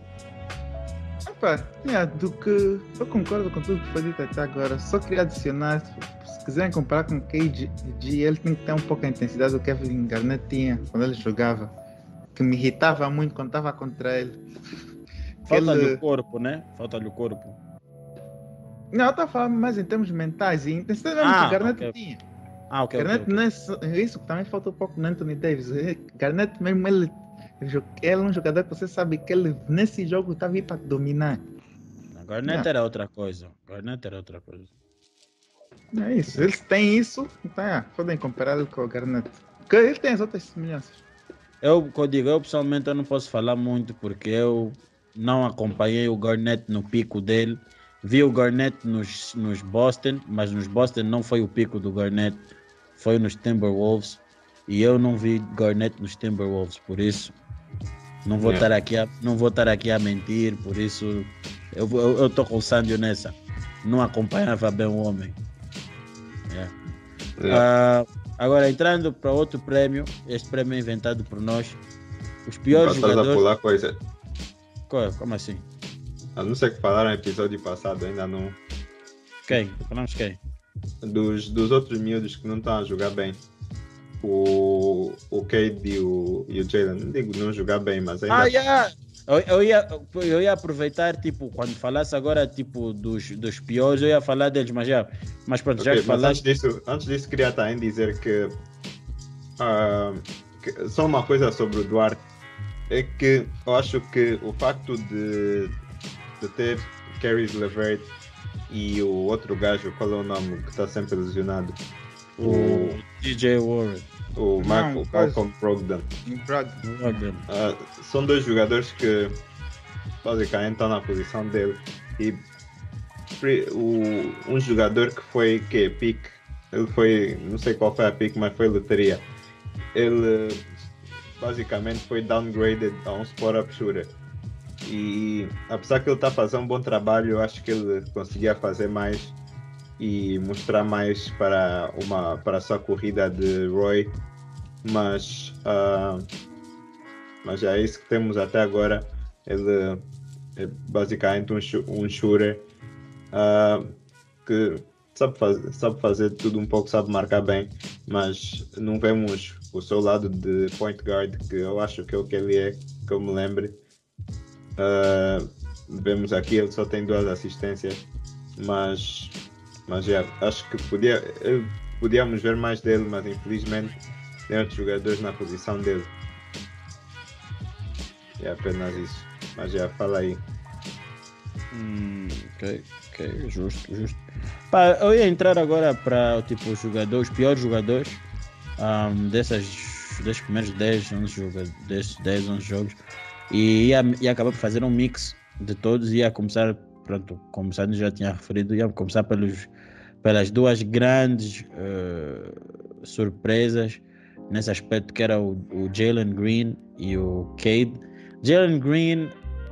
Speaker 2: Opa, yeah, do que eu concordo com tudo que foi dito até agora. Só queria adicionar, se quiserem comparar com o KG, ele tem que ter um pouco a intensidade do que Kevin Garnett tinha quando ele jogava. Que me irritava muito quando estava contra ele.
Speaker 4: Falta-lhe
Speaker 2: Ele-
Speaker 4: o corpo, né? Falta-lhe o corpo.
Speaker 2: Não, eu estava falando mais em termos mentais e intensidade
Speaker 4: Ah,
Speaker 2: que o Garnett
Speaker 4: ok.
Speaker 2: tinha.
Speaker 4: Ah, ok.
Speaker 2: Garnett
Speaker 4: ok.
Speaker 2: não é só- isso que também falta um pouco no Anthony Davis. É, Garnett mesmo, ele, ele é um jogador que você sabe que ele nesse jogo estava aí para dominar.
Speaker 4: Garnett
Speaker 2: Não.
Speaker 4: era outra coisa. Garnett era outra coisa.
Speaker 2: É isso. Eles têm isso, então é, podem comparar ele com o Garnett. Porque ele tem as outras semelhanças.
Speaker 4: Eu, eu digo, eu pessoalmente eu não posso falar muito porque eu não acompanhei o Garnett no pico dele. Vi o Garnett nos, nos Boston, mas nos Boston não foi o pico do Garnett, foi nos Timberwolves. E eu não vi Garnett nos Timberwolves, por isso não vou estar aqui a, não vou estar aqui a mentir, por isso eu, vou- eu, eu tô com o Sandio nessa. Não acompanhava bem o homem. Ah, agora, entrando para outro prêmio, este prêmio é inventado por nós. Os piores
Speaker 3: Estás a
Speaker 4: jogadores.
Speaker 3: pular coisa.
Speaker 4: Como assim?
Speaker 3: A não ser que falaram no episódio passado, ainda não.
Speaker 4: Quem? Falamos quem?
Speaker 3: Dos, dos outros miúdos que não estão a jogar bem. O, o Cade e o, e o Jalen. Não digo não jogar bem, mas ainda.
Speaker 4: Ah, yeah. eu, eu, ia, eu ia aproveitar, tipo, quando falasse agora, tipo, dos, dos piores, eu ia falar deles, mas já. Mas pronto, já
Speaker 3: Ok,
Speaker 4: que
Speaker 3: mas antes
Speaker 4: falaste.
Speaker 3: disso, antes disso, queria também dizer que, ah, que só uma coisa sobre o Duarte é que eu acho que o facto de, de ter Caris LeVert e o outro gajo, qual é o nome que está sempre lesionado?
Speaker 4: O DJ Warren.
Speaker 3: O. Malcolm Brogdon.
Speaker 4: Warren.
Speaker 3: Ah, são dois jogadores que basicamente estão na posição dele e o, um jogador que foi que é pick ele foi não sei qual foi a pick mas foi loteria ele basicamente foi downgraded a um spot up shooter e apesar que ele está a fazer um bom trabalho eu acho que ele conseguia fazer mais e mostrar mais para uma para a sua corrida de Roy mas ah, mas é isso que temos até agora. Ele é basicamente um, um shooter ah, que sabe fazer, sabe fazer tudo um pouco, sabe marcar bem, mas não vemos o seu lado de point guard, que eu acho que é o que ele é, que eu me lembre. Ah, vemos aqui, ele só tem duas assistências, mas, mas é, acho que podia, eu- podíamos ver mais dele, mas infelizmente tem outros jogadores na posição dele. É apenas isso. Mas já fala aí.
Speaker 4: Hum, ok, ok, justo, justo. Pá, eu ia entrar agora para tipo, os jogadores, os piores jogadores ahm, dessas, desses primeiros 10, 11 jogos, desses 10, 11 jogos e ia, ia acabar por fazer um mix de todos ia começar, pronto, como o Sandro já tinha referido, ia começar pelos, pelas duas grandes eh, surpresas nesse aspecto que era o, o Jalen Green e o Cade. Jalen Green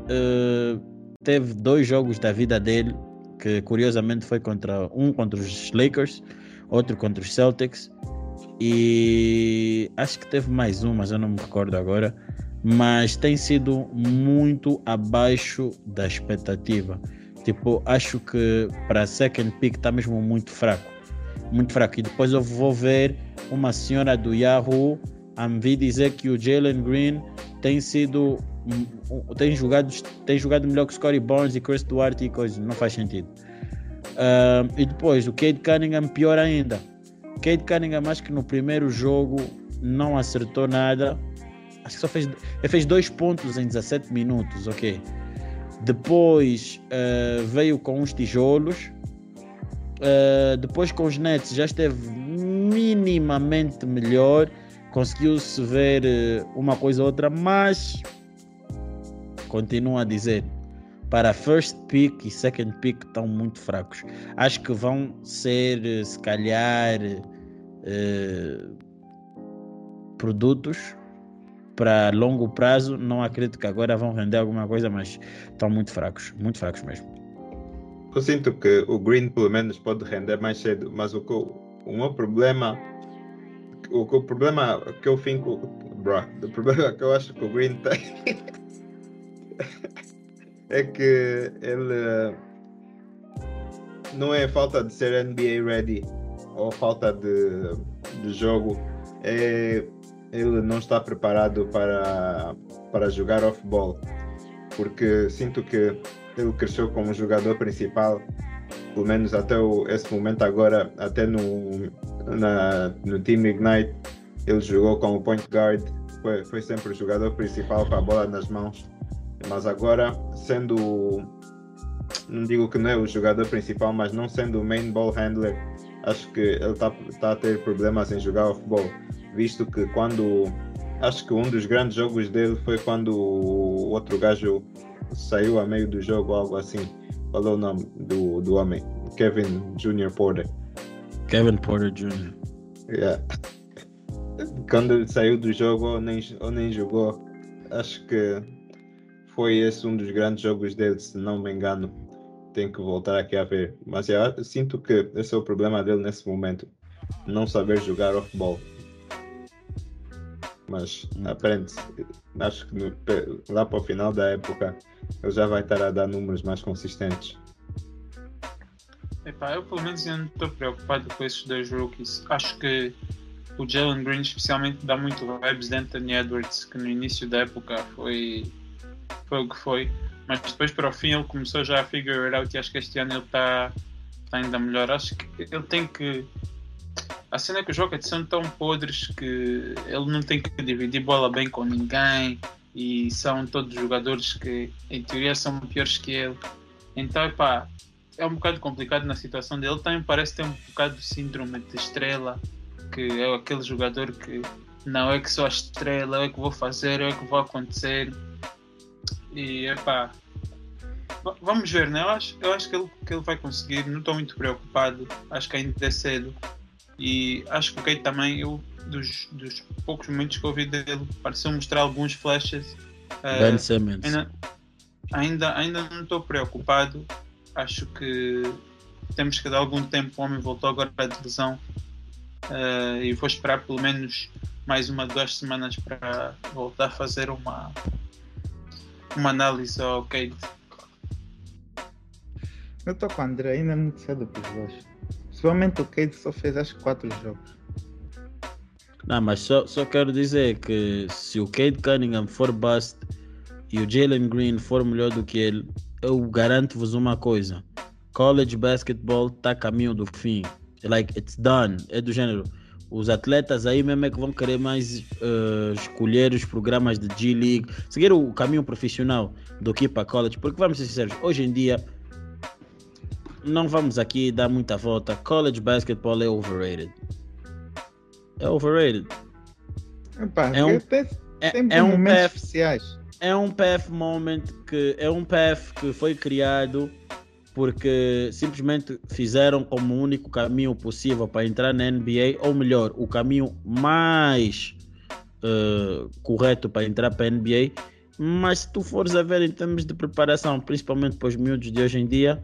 Speaker 4: eh, teve dois jogos da vida dele, que curiosamente foi contra um contra os Lakers, outro contra os Celtics, e acho que teve mais um, mas eu não me recordo agora. Mas tem sido muito abaixo da expectativa. Tipo, acho que para second pick está mesmo muito fraco. Muito fraco. E depois eu vou ver uma senhora do Yahoo a me dizer que o Jalen Green tem sido tem jogado tem jogado melhor que Scottie Barnes e Chris Duarte e coisas não faz sentido Ah, e depois o Cade Cunningham pior ainda Cade Cunningham acho que no primeiro jogo não acertou nada acho que só fez ele fez dois pontos em 17 minutos ok. Depois ah, veio com uns tijolos. Ah, depois com os Nets já esteve minimamente melhor. Conseguiu-se ver eh, uma coisa ou outra, mas continuo a dizer, para first pick e second pick estão muito fracos. Acho que vão ser, se calhar, produtos para longo prazo. Não acredito que agora vão render alguma coisa, mas estão muito fracos, muito fracos mesmo.
Speaker 3: Eu sinto que o Green pelo menos pode render mais cedo, mas o, que o meu problema. O, o problema que eu fico. Bro, o problema que eu acho que o Green tem. é que ele. Não é falta de ser NBA ready ou falta de, de jogo, é ele não está preparado para, para jogar off-ball. Porque sinto que ele cresceu como jogador principal pelo menos até o, esse momento agora, até no, na, no Team Ignite, ele jogou como point guard, foi, foi sempre o jogador principal com a bola nas mãos. Mas agora, sendo, não digo que não é o jogador principal, mas não sendo o main ball handler, acho que ele está tá a ter problemas em jogar futebol, visto que quando, acho que um dos grandes jogos dele foi quando o outro gajo saiu a meio do jogo, algo assim. Qual é o nome do, do homem? Kevin Jr. Porter.
Speaker 4: Kevin Porter Jr.
Speaker 3: Yeah. Quando ele saiu do jogo ou nem, ou nem jogou, acho que foi esse um dos grandes jogos dele, se não me engano. Tenho que voltar aqui a ver. Mas eu sinto que esse é o problema dele nesse momento. Não saber jogar futebol. Mas aprende. Acho que no, lá para o final da época ele já vai estar a dar números mais consistentes.
Speaker 1: Epá, eu pelo menos ainda não estou preocupado com esses dois rookies. Acho que o Jalen Green especialmente dá muito vibes de Anthony Edwards, que no início da época foi, foi o que foi. Mas depois para o fim ele começou já a figure it out e acho que este ano ele está tá ainda melhor. Acho que ele tem que. A cena é que os Rockets são tão podres que ele não tem que dividir bola bem com ninguém e são todos jogadores que em teoria são piores que ele. Então, epá, é um bocado complicado na situação dele. Também parece ter um bocado de síndrome de estrela, que é aquele jogador que não é que sou a estrela, é que vou fazer, é que vou acontecer. E epá, vamos ver, né? Eu acho, eu acho que, ele, que ele vai conseguir, não estou muito preocupado, acho que ainda é cedo. E acho que o Kate também, eu, dos, dos poucos momentos que ouvi dele, pareceu mostrar alguns flashes. Uh. Ainda, ainda, ainda não estou preocupado. Acho que temos que dar algum tempo. O homem voltou agora de lesão. Uh, e vou esperar pelo menos mais uma, duas semanas para voltar a fazer uma, uma análise ao Cade.
Speaker 2: Eu estou com o André, ainda é muito cedo para os dois. Principalmente o Cade só fez acho que 4 jogos.
Speaker 4: Não, mas só, só quero dizer que se o Cade Cunningham for bust e o Jalen Green for melhor do que ele, eu garanto-vos uma coisa: college basketball está caminho do fim. Like, it's done. É do gênero. Os atletas aí mesmo é que vão querer mais uh, escolher os programas de G-League, seguir o caminho profissional do que para college, porque vamos ser sinceros, hoje em dia não vamos aqui dar muita volta. College basketball é overrated. É overrated.
Speaker 2: Epá,
Speaker 4: É um-
Speaker 2: tem,
Speaker 4: É,
Speaker 2: tem
Speaker 4: é um PF,
Speaker 2: especiais.
Speaker 4: é um PF moment que é um PF que foi criado porque simplesmente fizeram como o único caminho possível para entrar na NBA, ou melhor, o caminho mais uh, correto para entrar para a NBA. Mas se tu fores a ver em termos de preparação, principalmente para os miúdos de hoje em dia,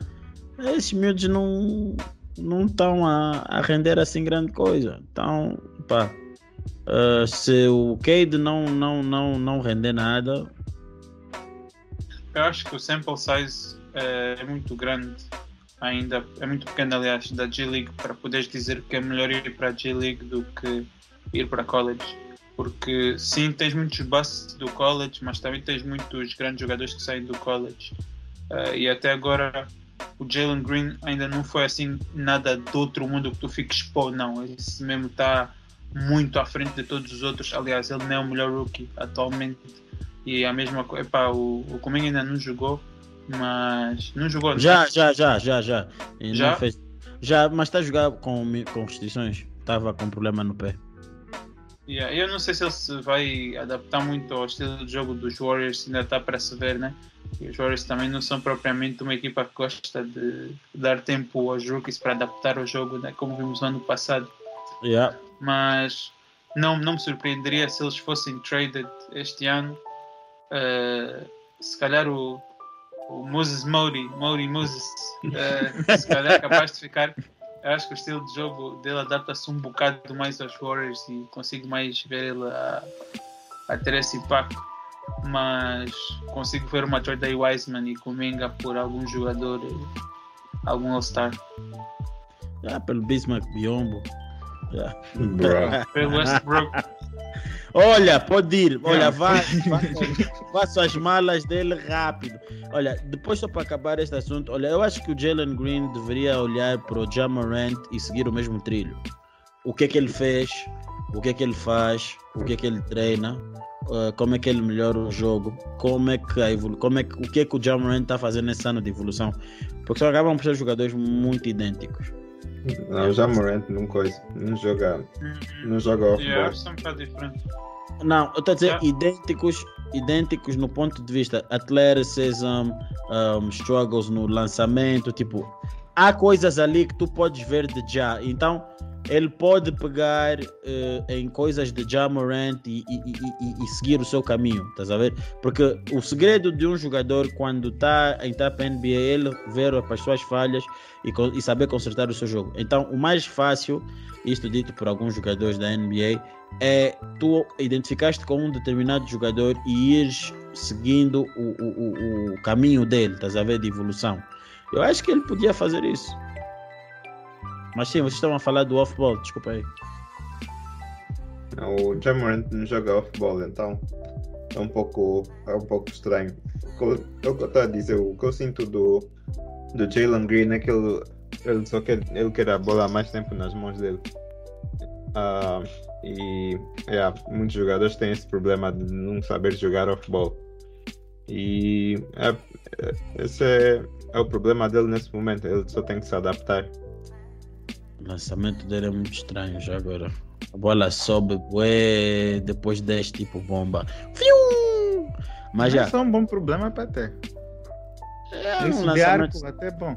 Speaker 4: esses miúdos não não estão a, a render assim grande coisa. Então, pá, uh, se o Cade não, não, não, não render nada,
Speaker 1: Eu acho que o sample size é, é muito grande ainda, é muito pequeno aliás, da G-League para poderes dizer que é melhor ir para a G-League do que ir para college. Porque sim, tens muitos busts do college, mas também tens muitos grandes jogadores que saem do college. Eh, e até agora o Jalen Green ainda não foi assim nada do outro mundo que tu fiques pô, não. Esse mesmo está muito à frente de todos os outros. Aliás, ele não é o melhor rookie atualmente. E a mesma coisa, o, o Kuminga ainda não jogou, mas não jogou.
Speaker 4: já, já, já, já, já. E não
Speaker 1: Já?
Speaker 4: fez- já, mas está a jogar com, com restrições. Estava com problema no pé.
Speaker 1: Yeah, eu não sei se ele se vai adaptar muito ao estilo de jogo dos Warriors, ainda está para se ver, né? E os Warriors também não são propriamente uma equipa que gosta de dar tempo aos rookies para adaptar ao jogo, né? Como vimos no ano passado.
Speaker 4: Yeah.
Speaker 1: Mas não, não me surpreenderia se eles fossem traded este ano. Uh, se calhar o, o Moses Mori, Mori Moses, uh, se calhar é capaz de ficar. Acho que o estilo de jogo dele adapta-se um bocado mais aos Warriors e consigo mais ver ele a, a ter esse impacto. Mas consigo ver uma Jordan Wiseman e Kuminga por algum jogador, algum All-Star.
Speaker 4: Já pelo Bismarck Biombo. Olha, pode ir. Olha, vá, vá, faça as malas dele rápido. Olha, depois só para acabar este assunto, olha, eu acho que o Jalen Green deveria olhar para o Jamarant e seguir o mesmo trilho. O que é que ele fez, o que é que ele faz, o que é que ele treina, uh, como é que ele melhora o jogo, como é que a evolu como é que, o que é que o Jamarant está fazendo nesse ano de evolução. Porque só acabam por ser jogadores muito idênticos.
Speaker 3: Não, já Morant não coisa. Não joga. Não joga off
Speaker 1: Yeah,
Speaker 3: ball.
Speaker 1: são um bocado diferentes.
Speaker 4: Não, eu estou a dizer
Speaker 1: Yeah.
Speaker 4: idênticos, idênticos no ponto de vista athleticism, um, struggles no lançamento, tipo, há coisas ali que tu podes ver de já. Então, ele pode pegar eh, em coisas de Ja Morant e, e- e- e- seguir o seu caminho, estás a ver? Porque o segredo de um jogador quando está para a NBA é ele ver as suas falhas e, saber consertar o seu jogo. Então, o mais fácil, isto dito por alguns jogadores da NBA, é tu identificaste com um determinado jogador e ires seguindo o, o, o, o caminho dele, estás a ver, de evolução. Eu acho que ele podia fazer isso. Mas sim, vocês estavam a falar do off-ball, desculpa aí.
Speaker 3: O Jamorant não joga off ball, então é um pouco, é um pouco estranho. É o que eu estou a dizer, o que eu sinto do, do Jalen Green é que ele, ele só quer, ele quer a bola mais tempo nas mãos dele. Ah, e yeah, muitos jogadores têm esse problema de não saber jogar off ball. E é, é- esse é, é o problema dele nesse momento, ele só tem que se adaptar.
Speaker 4: O lançamento dele é muito estranho já agora. A bola sobe, ué, depois desce tipo bomba. Fiu! Mas já,
Speaker 2: Isso é um bom problema para ter.
Speaker 4: é um lançamento
Speaker 2: arco até é bom.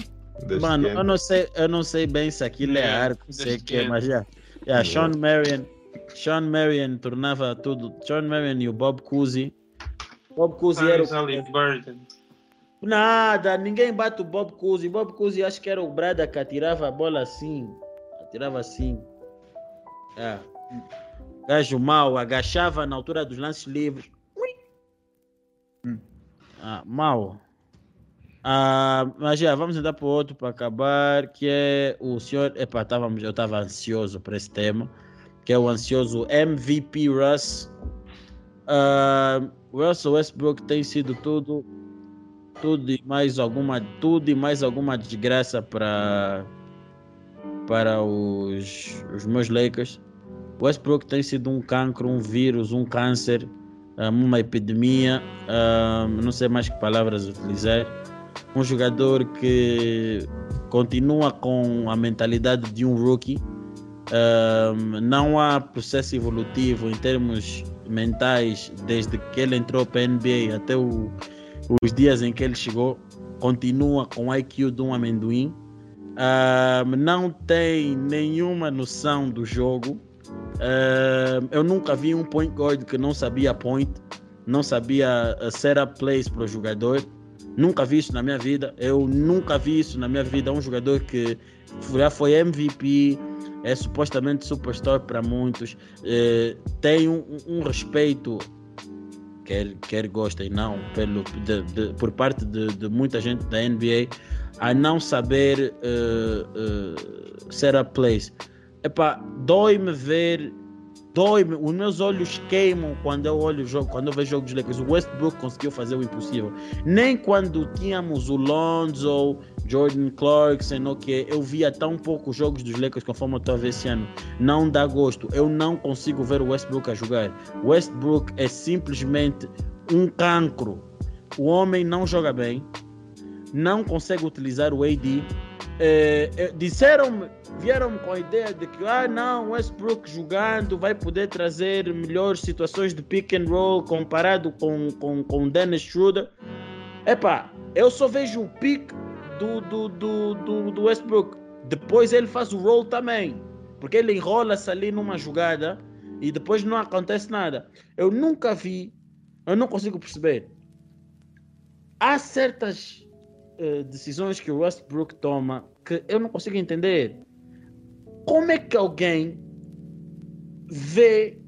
Speaker 4: Mano, eu não sei, eu não sei bem se aquilo é
Speaker 1: Yeah,
Speaker 4: arco, sei que é, mas já. Yeah, Sean Marion, Sean Marion tornava tudo. Sean Marion e o Bob Cousy. Bob Cousy era o... Nada, ninguém bate o Bob Cousy. Bob Cousy acho que era o Brada que atirava a bola assim. Atirava assim. É. Gajo mau, agachava na altura dos lances livres. Ui.
Speaker 2: Hum.
Speaker 4: Ah, mau. Ah, mas já, vamos andar para o outro para acabar, que é o senhor. Epa, távamos, eu estava ansioso para esse tema, que é o ansioso MVP Russ. Ah, Russell Westbrook tem sido tudo, tudo e mais alguma, tudo e mais alguma desgraça para para os, os meus Lakers. Westbrook tem sido um cancro, um vírus, um câncer, uma epidemia, não sei mais que palavras utilizar. Um jogador que continua com a mentalidade de um rookie. Não há processo evolutivo em termos mentais desde que ele entrou para a NBA até o- os dias em que ele chegou. Continua com o IQ de um amendoim. Ah, não tem nenhuma noção do jogo. Ah, eu nunca vi um point guard que não sabia point, não sabia uh, set up plays para o jogador. Nunca vi isso na minha vida. Eu nunca vi isso na minha vida. Um jogador que já foi MVP, é supostamente superstar para muitos, eh, tem um, um respeito, quer, quer gostem não, pelo, de- de- por parte de, de muita gente da NBA, a não saber eh, eh, set up plays. Epá, dói-me ver, dói-me, os meus olhos queimam quando eu olho o jogo, quando eu vejo jogos dos Lakers. O Westbrook conseguiu fazer o impossível. Nem quando tínhamos o Lonzo, Jordan Clarkson, ok, eu via tão pouco jogos dos Lakers conforme eu estou a ver esse ano. Não dá gosto. Eu não consigo ver o Westbrook a jogar. Westbrook é simplesmente um cancro. O homem não joga bem, não consegue utilizar o AD. É, é, disseram vieram com a ideia de que ah não Westbrook jogando vai poder trazer melhores situações de pick and roll comparado com com, com Dennis Schroeder. Epá, eu só vejo o pick do, do, do, do, do Westbrook. Depois ele faz o roll também porque ele enrola-se ali numa jogada e depois não acontece nada. Eu nunca vi eu não consigo perceber. Há certas eh, decisões que o Westbrook toma que eu não consigo entender. Como é que alguém vê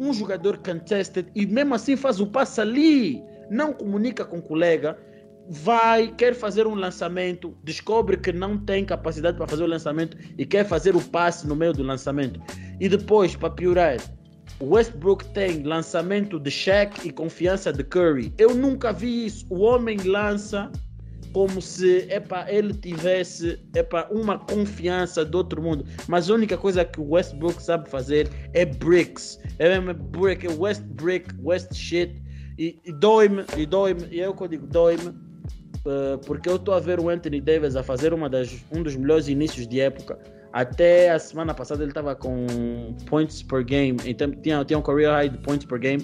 Speaker 4: um jogador contested e mesmo assim faz o passe ali, não comunica com o colega, vai, quer fazer um lançamento, descobre que não tem capacidade para fazer o lançamento e quer fazer o passe no meio do lançamento. E depois, para piorar, O Westbrook tem lançamento de Shaq e confiança de Curry. Eu nunca vi isso. O homem lança como se epa, ele tivesse epa, uma confiança do outro mundo. Mas a única coisa que o Westbrook sabe fazer é bricks. É mesmo brick, é West brick, West shit. E, e dói-me, e dói-me, e é o que eu digo, dói-me, uh, porque eu estou a ver o Anthony Davis a fazer uma das, um dos melhores inícios de época. Até a semana passada ele estava com points per game, então tinha, tinha um career high de points per game.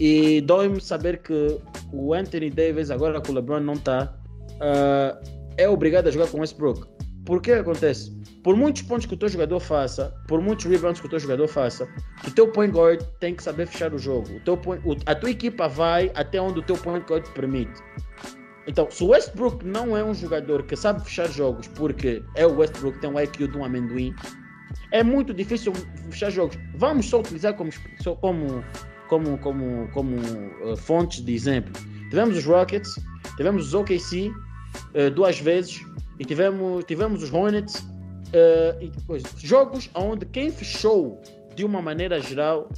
Speaker 4: E dói-me saber que o Anthony Davis, agora que o LeBron não está, uh, é obrigado a jogar com Westbrook. Por que acontece? Por muitos pontos que o teu jogador faça, por muitos rebounds que o teu jogador faça, o teu point guard tem que saber fechar o jogo. O teu point, o, a tua equipa vai até onde o teu point guard permite. Então, se o Westbrook não é um jogador que sabe fechar jogos, porque é o Westbrook, tem um IQ de um amendoim, é muito difícil fechar jogos. Vamos só utilizar como, como, como, como, como uh, fontes de exemplo. Tivemos os Rockets, tivemos os OKC uh, duas vezes e tivemos, tivemos os Hornets. Uh, e depois, jogos onde quem fechou de uma maneira geral,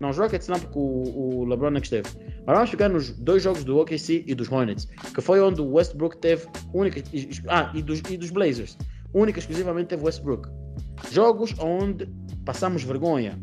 Speaker 4: não os Rockets não, porque o, o LeBron não esteve, mas vamos ficar nos dois jogos do OKC e dos Hornets, que foi onde o Westbrook teve única. Ah, e dos, e dos Blazers, única exclusivamente teve Westbrook. Jogos onde passamos vergonha.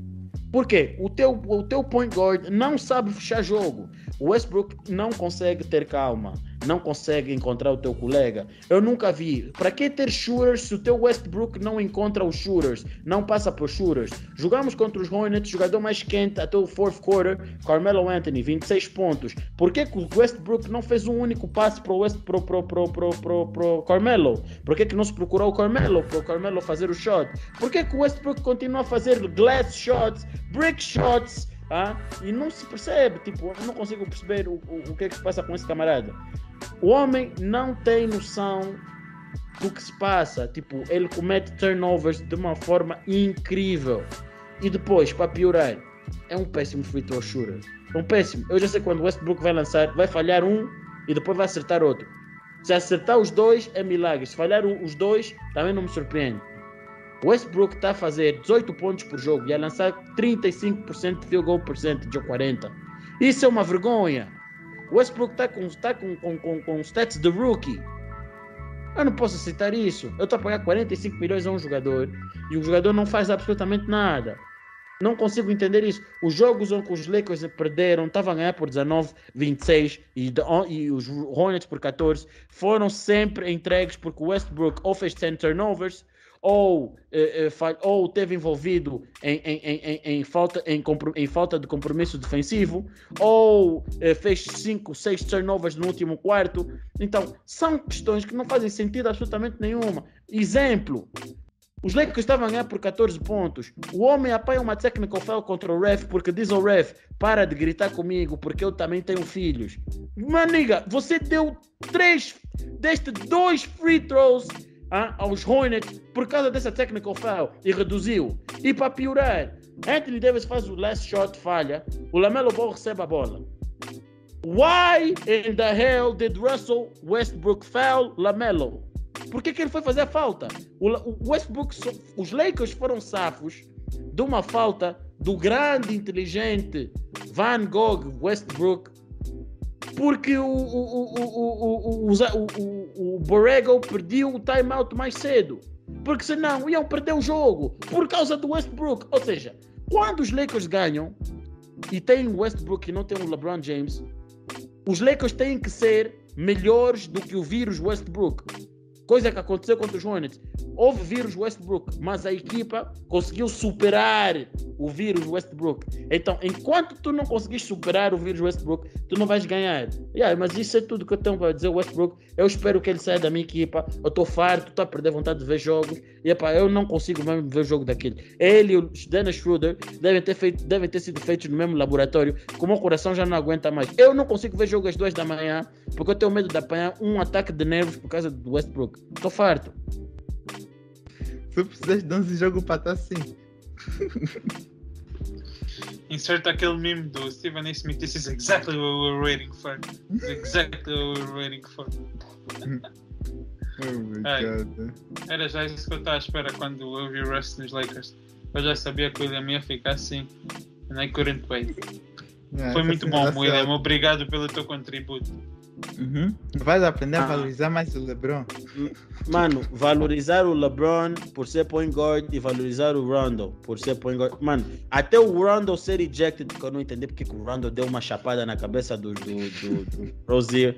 Speaker 4: Por quê? O teu, o teu point guard não sabe fechar jogo. O Westbrook não consegue ter calma, não consegue encontrar o teu colega. Eu nunca vi. Para que ter shooters se o teu Westbrook não encontra os shooters, não passa por shooters? Jogamos contra os Hornets, jogador mais quente até o fourth quarter, Carmelo Anthony, 26 pontos. Por que, que o Westbrook não fez um único passe para o pro, pro, pro, pro, pro, pro Carmelo? Por que, que não se procurou o Carmelo para o Carmelo fazer o shot? Por que, que o Westbrook continua a fazer glass shots, brick shots? Ah, e não se percebe, tipo, eu não consigo perceber o, o, o que é que se passa com esse camarada. O homem não tem noção do que se passa. Tipo, ele comete turnovers de uma forma incrível. E depois, para piorar, é um péssimo free throw shooter. É um péssimo. Eu já sei quando o Westbrook vai lançar, vai falhar um e depois vai acertar outro. Se acertar os dois, é milagre. Se falhar os dois, também não me surpreende. Westbrook está a fazer 18 pontos por jogo e a lançar 35% de field goal percentage ou 40%. Isso é uma vergonha. Westbrook está com, tá com, com, com, com stats de rookie. Eu não posso aceitar isso. Eu estou a pagar 45 milhões a um jogador e o jogador não faz absolutamente nada. Não consigo entender isso. Os jogos onde os Lakers perderam, estavam a ganhar por 19, 26 e, e os Hornets por 14, foram sempre entregues porque o Westbrook ou fez 10 turnovers ou, eh ou teve envolvido em, em, em, em falta, em, em, falta de compromisso defensivo, ou eh, fez 5, 6 turnovers no último quarto. Então, são questões que não fazem sentido absolutamente nenhuma. Exemplo. Os Lakers estavam a ganhar por 14 pontos. O homem apanha uma technical foul contra o ref porque diz ao ref: para de gritar comigo porque eu também tenho filhos. Maniga, você deu três, deste dois free throws ah, aos Hornets por causa dessa technical foul e reduziu. E para piorar, Anthony Davis faz o last shot, falha, o Lamelo Ball recebe a bola. Why in the hell did Russell Westbrook foul Lamelo? Por que, que ele foi fazer a falta? O, Westbrook, os Lakers foram safos de uma falta do grande, inteligente Van Gogh Westbrook porque o, o, o, o, o, o Borrego perdeu o timeout mais cedo. Porque senão iam perder o jogo por causa do Westbrook. Ou seja, quando os Lakers ganham e tem o Westbrook e não tem o LeBron James, os Lakers têm que ser melhores do que o vírus Westbrook. Coisa que aconteceu contra os Hornets. Houve vírus Westbrook, mas a equipa conseguiu superar o vírus Westbrook. Então, enquanto tu não conseguis superar o vírus Westbrook, tu não vais ganhar. Yeah, mas isso é tudo que eu tenho para dizer. Westbrook, eu espero que ele saia da minha equipa. Eu estou farto, estou a perder vontade de ver jogos. E eu não consigo mesmo ver jogo daquele. Ele e o Dennis Schroeder devem ter, feito, devem ter sido feitos no mesmo laboratório, como o coração já não aguenta mais. Eu não consigo ver jogo às duas da manhã, porque eu tenho medo de apanhar um ataque de nervos por causa do Westbrook. Estou farto.
Speaker 2: Se precisas de 11 jogos para estar assim.
Speaker 1: Insert aquele meme do Steven A. Smith. This is exactly what we were waiting for. exactly what we were waiting for.
Speaker 2: oh my
Speaker 1: Ai,
Speaker 2: god.
Speaker 1: Era já isso que eu estava à espera quando eu vi o Russ nos Lakers. Eu já sabia que o William ia ficar assim. não é current weight.
Speaker 2: É,
Speaker 1: Foi
Speaker 2: essa
Speaker 1: muito bom,
Speaker 2: simulação-
Speaker 1: William. Obrigado pelo teu contributo.
Speaker 2: Uhum. Vais aprender a
Speaker 4: Ah.
Speaker 2: valorizar mais o LeBron.
Speaker 4: Mano, valorizar o LeBron por ser point guard e valorizar o Rondo por ser point guard. Mano, até o Rondo ser rejected, porque eu não entendi porque que o Rondo deu uma chapada na cabeça do, do, do, do Rozier.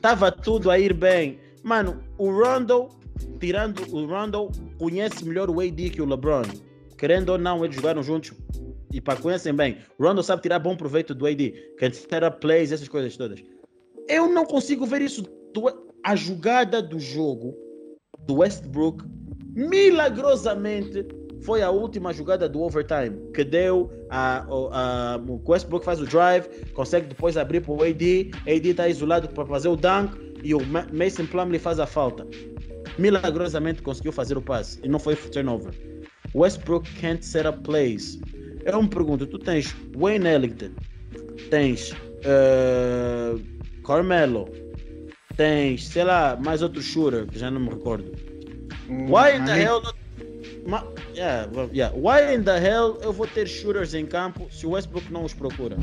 Speaker 4: Tava tudo a ir bem. Mano, o Rondo, tirando o Rondo, conhece melhor o AD que o LeBron. Querendo ou não, eles jogaram juntos e para conhecem bem. O Rondo sabe tirar bom proveito do AD. Up plays, essas coisas todas. Eu não consigo ver isso. A jogada do jogo do Westbrook, milagrosamente, foi a última jogada do overtime que deu a, o- a, o Westbrook faz o drive, consegue depois abrir para o AD, AD está isolado para fazer o dunk e o Ma- Mason Plumlee faz a falta. Milagrosamente conseguiu fazer o passe e não foi turnover. Westbrook can't set up plays. Eu me pergunto, tu tens Wayne Ellington, tens eh, Carmelo, tens, sei lá, mais outro shooter que já não me recordo.
Speaker 2: Um
Speaker 4: Why in the hell not... Ma... Yeah, yeah. Why in the hell eu vou ter shooters em campo se o Westbrook não os procura?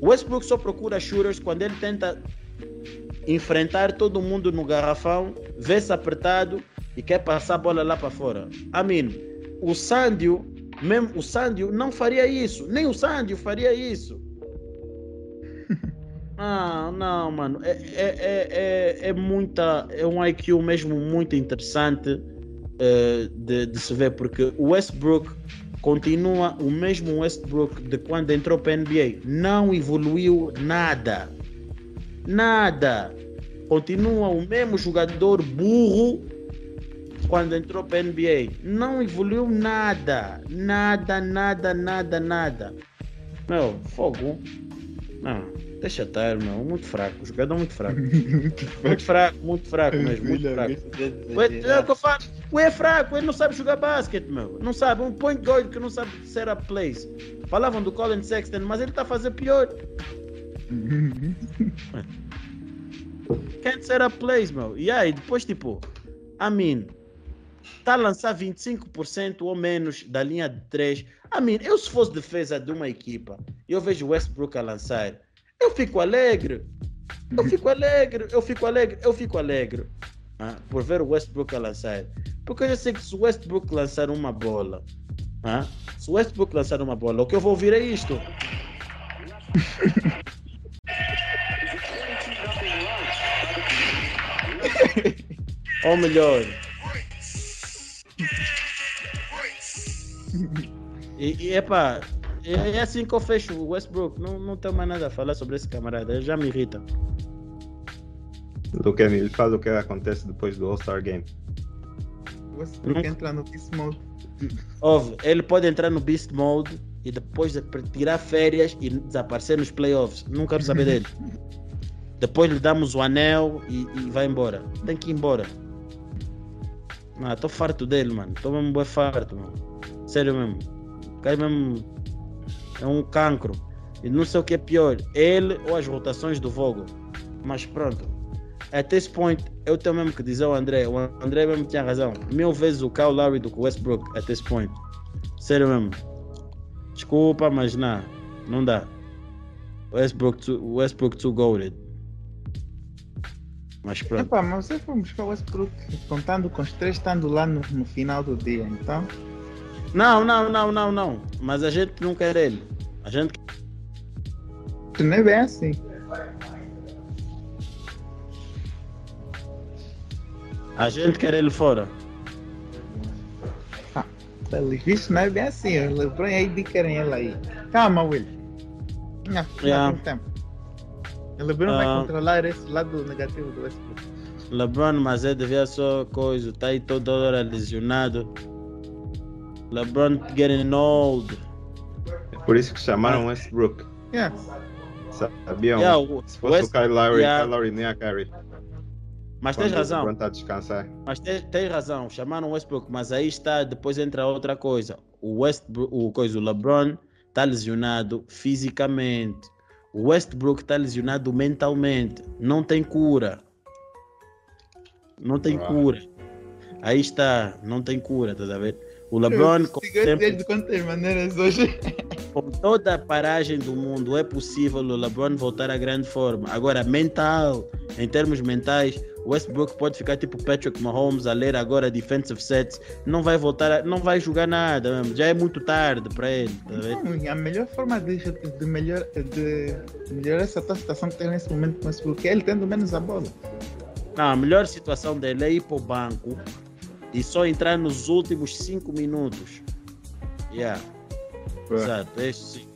Speaker 4: O Westbrook só procura shooters quando ele tenta enfrentar todo mundo no garrafão, vê-se apertado e quer passar a bola lá para fora. I mean, o Sandio, mesmo o Sandio não faria isso, nem o Sandio faria isso. Ah, não, mano. É, é, é, é, é muita. É um IQ mesmo muito interessante eh, de, de se ver, porque o Westbrook continua o mesmo Westbrook de quando entrou para a NBA. Não evoluiu nada. Nada. Continua o mesmo jogador burro quando entrou para a NBA. Não evoluiu nada. Nada, nada, nada, nada. Meu, fogo. Não, deixa estar, meu. Muito fraco. Jogador muito fraco. Muito fraco, muito fraco mesmo. Muito fraco. É o que eu falo. Ué, é fraco, ele não sabe jogar basquete, meu. Não sabe. Um point guard que não sabe set up plays. Falavam do Colin Sexton, mas ele está a fazer pior. Can't set up plays, meu. E aí, depois, tipo, I mean, tá a lançar 25% ou menos da linha de 3. I mean, eu se fosse defesa de uma equipa e eu vejo Westbrook a lançar, eu fico alegre. Eu fico alegre, eu fico alegre, eu fico alegre ah, por ver o Westbrook a lançar. Porque eu já sei que se o Westbrook lançar uma bola, ah, se o Westbrook lançar uma bola, o que eu vou ouvir é isto. Ou melhor. E, e epá, é, é assim que eu fecho o Westbrook. Não, não tenho mais nada a falar sobre esse camarada. Ele já me irrita.
Speaker 3: Do que ele faz o que acontece depois do All-Star Game.
Speaker 2: Westbrook entra no Beast Mode.
Speaker 4: Óbvio, ele pode entrar no Beast Mode e depois de tirar férias e desaparecer nos playoffs. Não quero saber dele. Depois lhe damos o anel e, e vai embora. Tem que ir embora. Ah, tô farto dele, mano. Tô mesmo bem farto, mano. Sério mesmo. O cara mesmo é um cancro. E não sei o que é pior, ele ou as rotações do Vogel. Mas pronto. At this point, eu tenho mesmo que dizer ao André. O André mesmo tinha razão. Mil vezes o Kyle Lowry do que o Westbrook at this point. Sério mesmo. Desculpa, mas não. Não dá. Westbrook too, Westbrook too goated. Mas pronto.
Speaker 2: Epá, mas vocês foram buscar o Westbrook contando com os três estando lá no, no final do dia, então.
Speaker 4: Não, não, não, não, não. Mas a gente não quer ele. A gente
Speaker 2: Não é bem assim.
Speaker 4: A gente quer ele fora.
Speaker 2: Pelo visto, não é bem assim. O LeBron e a AD querem ele aí. Calma, Will. Não,
Speaker 4: Yeah.
Speaker 2: tem tempo. O LeBron vai
Speaker 4: Ah.
Speaker 2: controlar esse lado negativo do Westbrook.
Speaker 4: LeBron, mas ele devia só coisa. Tá aí toda hora lesionado. LeBron getting old.
Speaker 3: É por isso que chamaram Westbrook.
Speaker 2: Yeah.
Speaker 3: Sabiam?
Speaker 4: Yeah, o-
Speaker 3: Se fosse
Speaker 4: West-
Speaker 3: o Kyle Lowry,
Speaker 4: yeah.
Speaker 3: Kyle Lowry nem a carry.
Speaker 4: Mas tens razão.
Speaker 3: O LeBron tá a descansar.
Speaker 4: Mas tens, tens razão, chamaram Westbrook, mas aí está, depois entra outra coisa. O Westbrook, o, coisa, o LeBron está lesionado fisicamente. O Westbrook está lesionado mentalmente. Não tem cura. Não tem
Speaker 3: Ah.
Speaker 4: cura. Aí está, não tem cura, estás a ver? O LeBron, tempo,
Speaker 2: de quantas maneiras hoje.
Speaker 4: com toda a paragem do mundo, é possível o LeBron voltar à grande forma. Agora, mental, em termos mentais, Westbrook pode ficar tipo Patrick Mahomes a ler agora defensive sets, não vai voltar, a- não vai jogar nada mesmo. Já é muito tarde para ele. Tá
Speaker 2: a melhor forma de, de, melhor, de melhorar essa tua situação que tem nesse momento com o Westbrook é ele tendo menos a bola.
Speaker 4: Não, a melhor situação dele é ir para o banco e só entrar nos últimos 5 minutos. Yeah. Exato, é isso sim.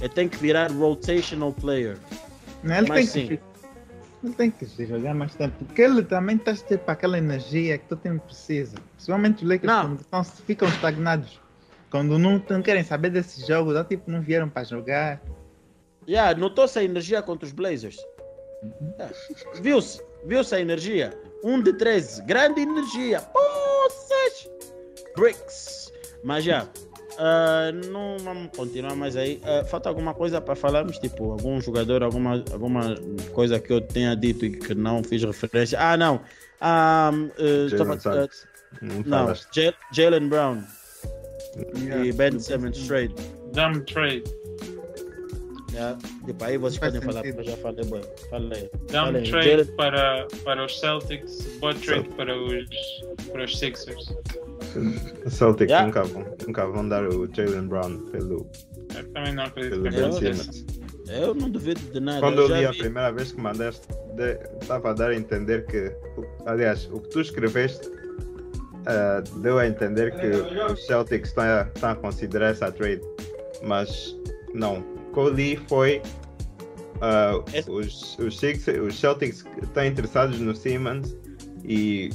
Speaker 4: Ele tem que virar rotational player.
Speaker 2: Não, ele,
Speaker 4: Mas
Speaker 2: tem
Speaker 4: sim.
Speaker 2: que, ele tem que jogar mais tempo, porque ele também está tipo aquela energia que todo time precisa. Principalmente os Lakers
Speaker 4: Não.
Speaker 2: quando ficam estagnados. Quando não, não querem saber desses jogos, dá tipo não vieram para jogar.
Speaker 4: Yeah, notou-se a energia contra os Blazers. Yeah. Viu-se, viu-se a energia. 1 de 13, grande energia. Poças! Bricks. Mas já, ah, não vamos continuar mais aí. Ah, falta alguma coisa para falarmos? Tipo, algum jogador, alguma, alguma coisa que eu tenha dito e que não fiz referência? Ah, não. Ah, eh,
Speaker 3: Jalen
Speaker 4: tava-
Speaker 3: Suggs. Não
Speaker 4: Jalen Brown
Speaker 2: Yeah.
Speaker 4: e Ben Simmons trade.
Speaker 1: Dumb trade.
Speaker 4: Yeah. Tipo, aí vocês podem falar, porque eu já falei, bem. Falei.
Speaker 1: Dumb
Speaker 4: Falei,
Speaker 1: trade
Speaker 4: Jalen-
Speaker 1: para, para os Celtics, boa trade para os, para os Sixers.
Speaker 3: Os Celtics
Speaker 4: Yeah.
Speaker 3: nunca, vão, nunca vão dar o Jalen Brown pelo,
Speaker 1: Eu também não acredito
Speaker 3: pelo
Speaker 1: que.
Speaker 3: Simmons.
Speaker 4: Eu não duvido de nada.
Speaker 3: Quando
Speaker 4: eu
Speaker 3: eu li a
Speaker 4: vi-
Speaker 3: primeira vez que mandaste, estava a dar a entender que, aliás, o que tu escreveste ah, deu a entender que os Celtics estão a, estão a considerar essa trade, mas não. Eu li foi
Speaker 4: Esse-
Speaker 3: os, os, Sixers, os Celtics estão interessados no Simmons e,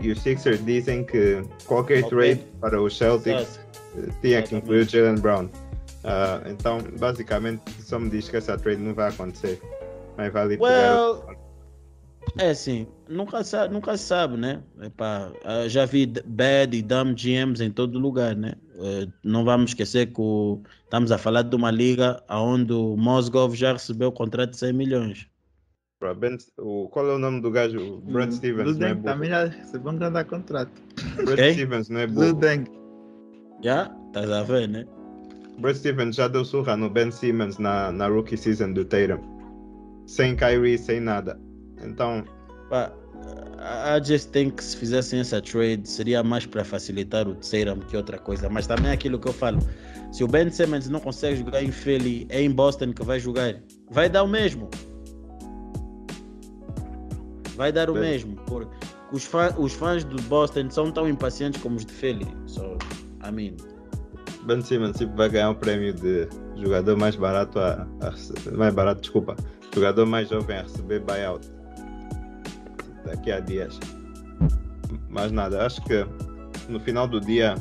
Speaker 3: e os Sixers dizem que qualquer
Speaker 4: Ok.
Speaker 3: trade para os Celtics
Speaker 4: Exato.
Speaker 3: eh, tinha que incluir o Jalen Brown. Ah, então, basicamente, só me diz que essa trade não vai acontecer. Mas vale
Speaker 4: Well, é assim, nunca, sa nunca se sabe, né? Epá, ah, já vi bad e dumb GMs em todo lugar, né? Eh, não vamos esquecer que o- estamos a falar de uma liga onde o Mosgov já recebeu o contrato de 100 milhões.
Speaker 3: Ben, o, qual é o nome do gajo? O Brad Stevens, não é burro.
Speaker 2: também já recebeu um grande contrato.
Speaker 3: Brad
Speaker 4: Quem?
Speaker 3: Stevens não é burro.
Speaker 2: Luden.
Speaker 4: Já? Estás a ver, né?
Speaker 3: Brad Stevens já deu surra no Ben Simmons na, na rookie season do Tatum. Sem Kyrie, sem nada. Então,
Speaker 4: Pá, I just think que se fizessem essa trade seria mais para facilitar o Tatum que outra coisa. Mas também é aquilo que eu falo. Se o Ben Simmons não consegue jogar em Philly, é em Boston que vai jogar. Vai dar o mesmo. Vai dar o mesmo. Porque os, fã- os fãs do Boston são tão impacientes como os de Philly. So, I mean,
Speaker 3: Ben Simmons tipo, vai ganhar o prêmio de jogador mais barato a, a mais barato, desculpa, jogador mais jovem a receber buyout daqui a dias. Mas nada, acho que no final do dia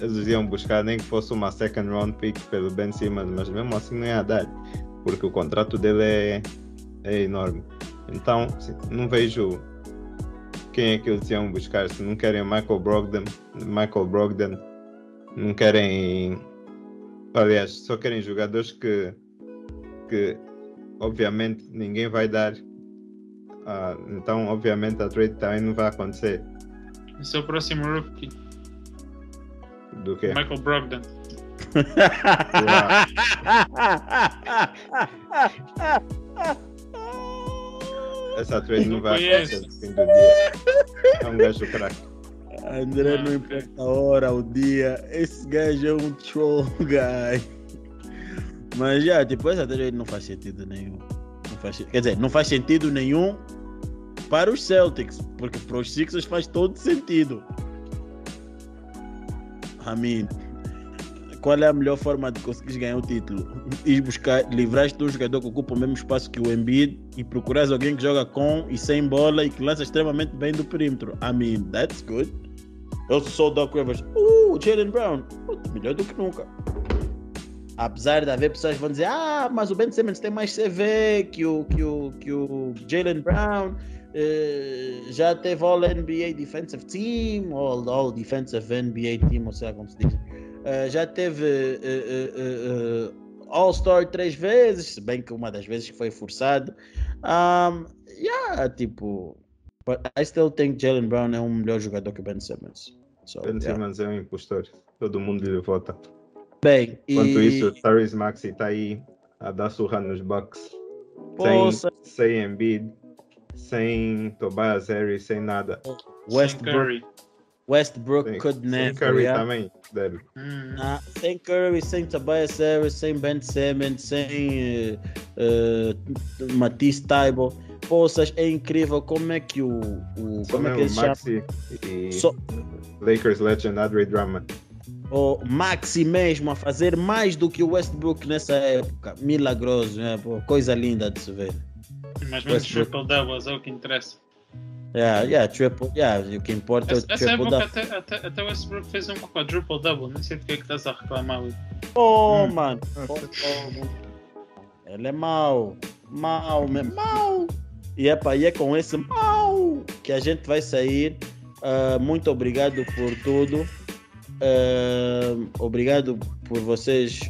Speaker 3: eles iam buscar nem que fosse uma second round pick pelo Ben Simmons, mas mesmo assim não ia dar, porque o contrato dele é, é enorme. Então não vejo quem é que eles iam buscar. Se não querem Michael Brogdon, Michael Brogdon não querem. Aliás, só querem jogadores que, que obviamente ninguém vai dar. Ah, então, obviamente, a trade também não vai acontecer.
Speaker 1: Esse é o próximo rookie,
Speaker 3: Do que?
Speaker 1: Michael Brogdon.
Speaker 3: Essa trade não
Speaker 1: Não
Speaker 3: vai
Speaker 1: conheço.
Speaker 3: acontecer no fim do dia. É um gajo craque.
Speaker 4: André, não importa a hora, o dia, esse gajo é um troll guy. Mas já, tipo, essa trade não faz sentido nenhum. Não faz, quer dizer, não faz sentido nenhum para os Celtics, porque para os Sixers faz todo sentido. I mean, qual é a melhor forma de conseguir ganhar o título? Ir buscar, livrar-te de um jogador que ocupa o mesmo espaço que o Embiid e procurar alguém que joga com e sem bola e que lança extremamente bem do perímetro. I mean, that's good. Eu sou o Doc Rivers. Uh, Jalen Brown. Melhor do que nunca. Apesar de haver pessoas que vão dizer, ah, mas o Ben Simmons tem mais CV que o, que o, que o Jalen Brown. Eh, já teve All NBA Defensive Team, All, all Defensive NBA Team, ou seja, como se diz. Eh, já teve eh, All-Star três vezes, se bem que uma das vezes foi forçado. Um, yeah, tipo, but I still think Jalen Brown é um melhor jogador que Ben Simmons. So,
Speaker 3: Ben
Speaker 4: yeah.
Speaker 3: Simmons é um impostor. Todo mundo lhe vota.
Speaker 4: Bem,
Speaker 3: Enquanto
Speaker 4: e...
Speaker 3: isso, Tyrese Maxi tá aí a dar surra nos Bucks. Sem, sem Embiid, sem Tobias Harris, sem nada.
Speaker 1: Sem
Speaker 4: Westbrook,
Speaker 1: Curry.
Speaker 4: Westbrook
Speaker 3: Sem,
Speaker 4: could
Speaker 3: sem
Speaker 4: never.
Speaker 3: Curry
Speaker 4: yeah?
Speaker 3: também, dele.
Speaker 1: Hum.
Speaker 4: Ah, sem Curry, sem Tobias Harris, sem Ben Simmons, sem uh, Matisse Taibo. Poças, é incrível como é que o. o como é que ele?
Speaker 3: Maxi e
Speaker 4: Só-
Speaker 3: Lakers legend Andre Drummond.
Speaker 4: o Maxi mesmo a fazer mais do que o Westbrook nessa época. Milagroso, né? Pô, coisa linda de se ver.
Speaker 1: Mas menos
Speaker 4: Westbrook.
Speaker 1: triple doubles é o que interessa.
Speaker 4: Yeah, yeah, triple, yeah, o que importa é o
Speaker 1: Essa, essa
Speaker 4: triple
Speaker 1: época
Speaker 4: double.
Speaker 1: até, até, até o Westbrook fez um quadruple double. Nem sei do que é que estás a reclamar. Will.
Speaker 4: Oh,
Speaker 6: Hum.
Speaker 4: mano. Oh, oh, ele é mau. Mau, mesmo. Mau. E é, pá, e é com esse mau que a gente vai sair. Ah, muito obrigado por tudo. Ah, obrigado por vocês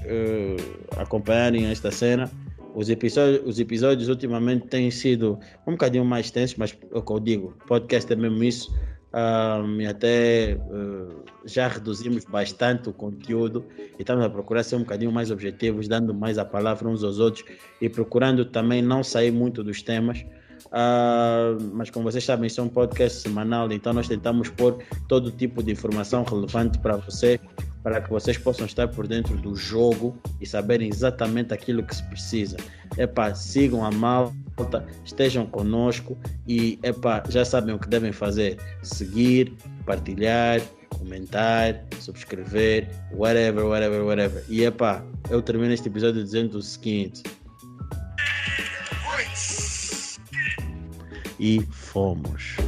Speaker 4: ah, acompanharem esta cena. Os episódios, os episódios ultimamente têm sido um bocadinho mais tensos, mas é o que eu digo, podcast é mesmo isso. Ah, e até ah, já reduzimos bastante o conteúdo e estamos a procurar ser um bocadinho mais objetivos, dando mais a palavra uns aos outros e procurando também não sair muito dos temas. Ah, mas como vocês sabem, isso é um podcast semanal, então nós tentamos pôr todo tipo de informação relevante para você, para que vocês possam estar por dentro do jogo e saberem exatamente aquilo que se precisa. Epá, sigam a malta, estejam conosco e epá, já sabem o que devem fazer: seguir, partilhar, comentar, subscrever, whatever, whatever, whatever. E epá, eu termino este episódio dizendo o seguinte. E fomos.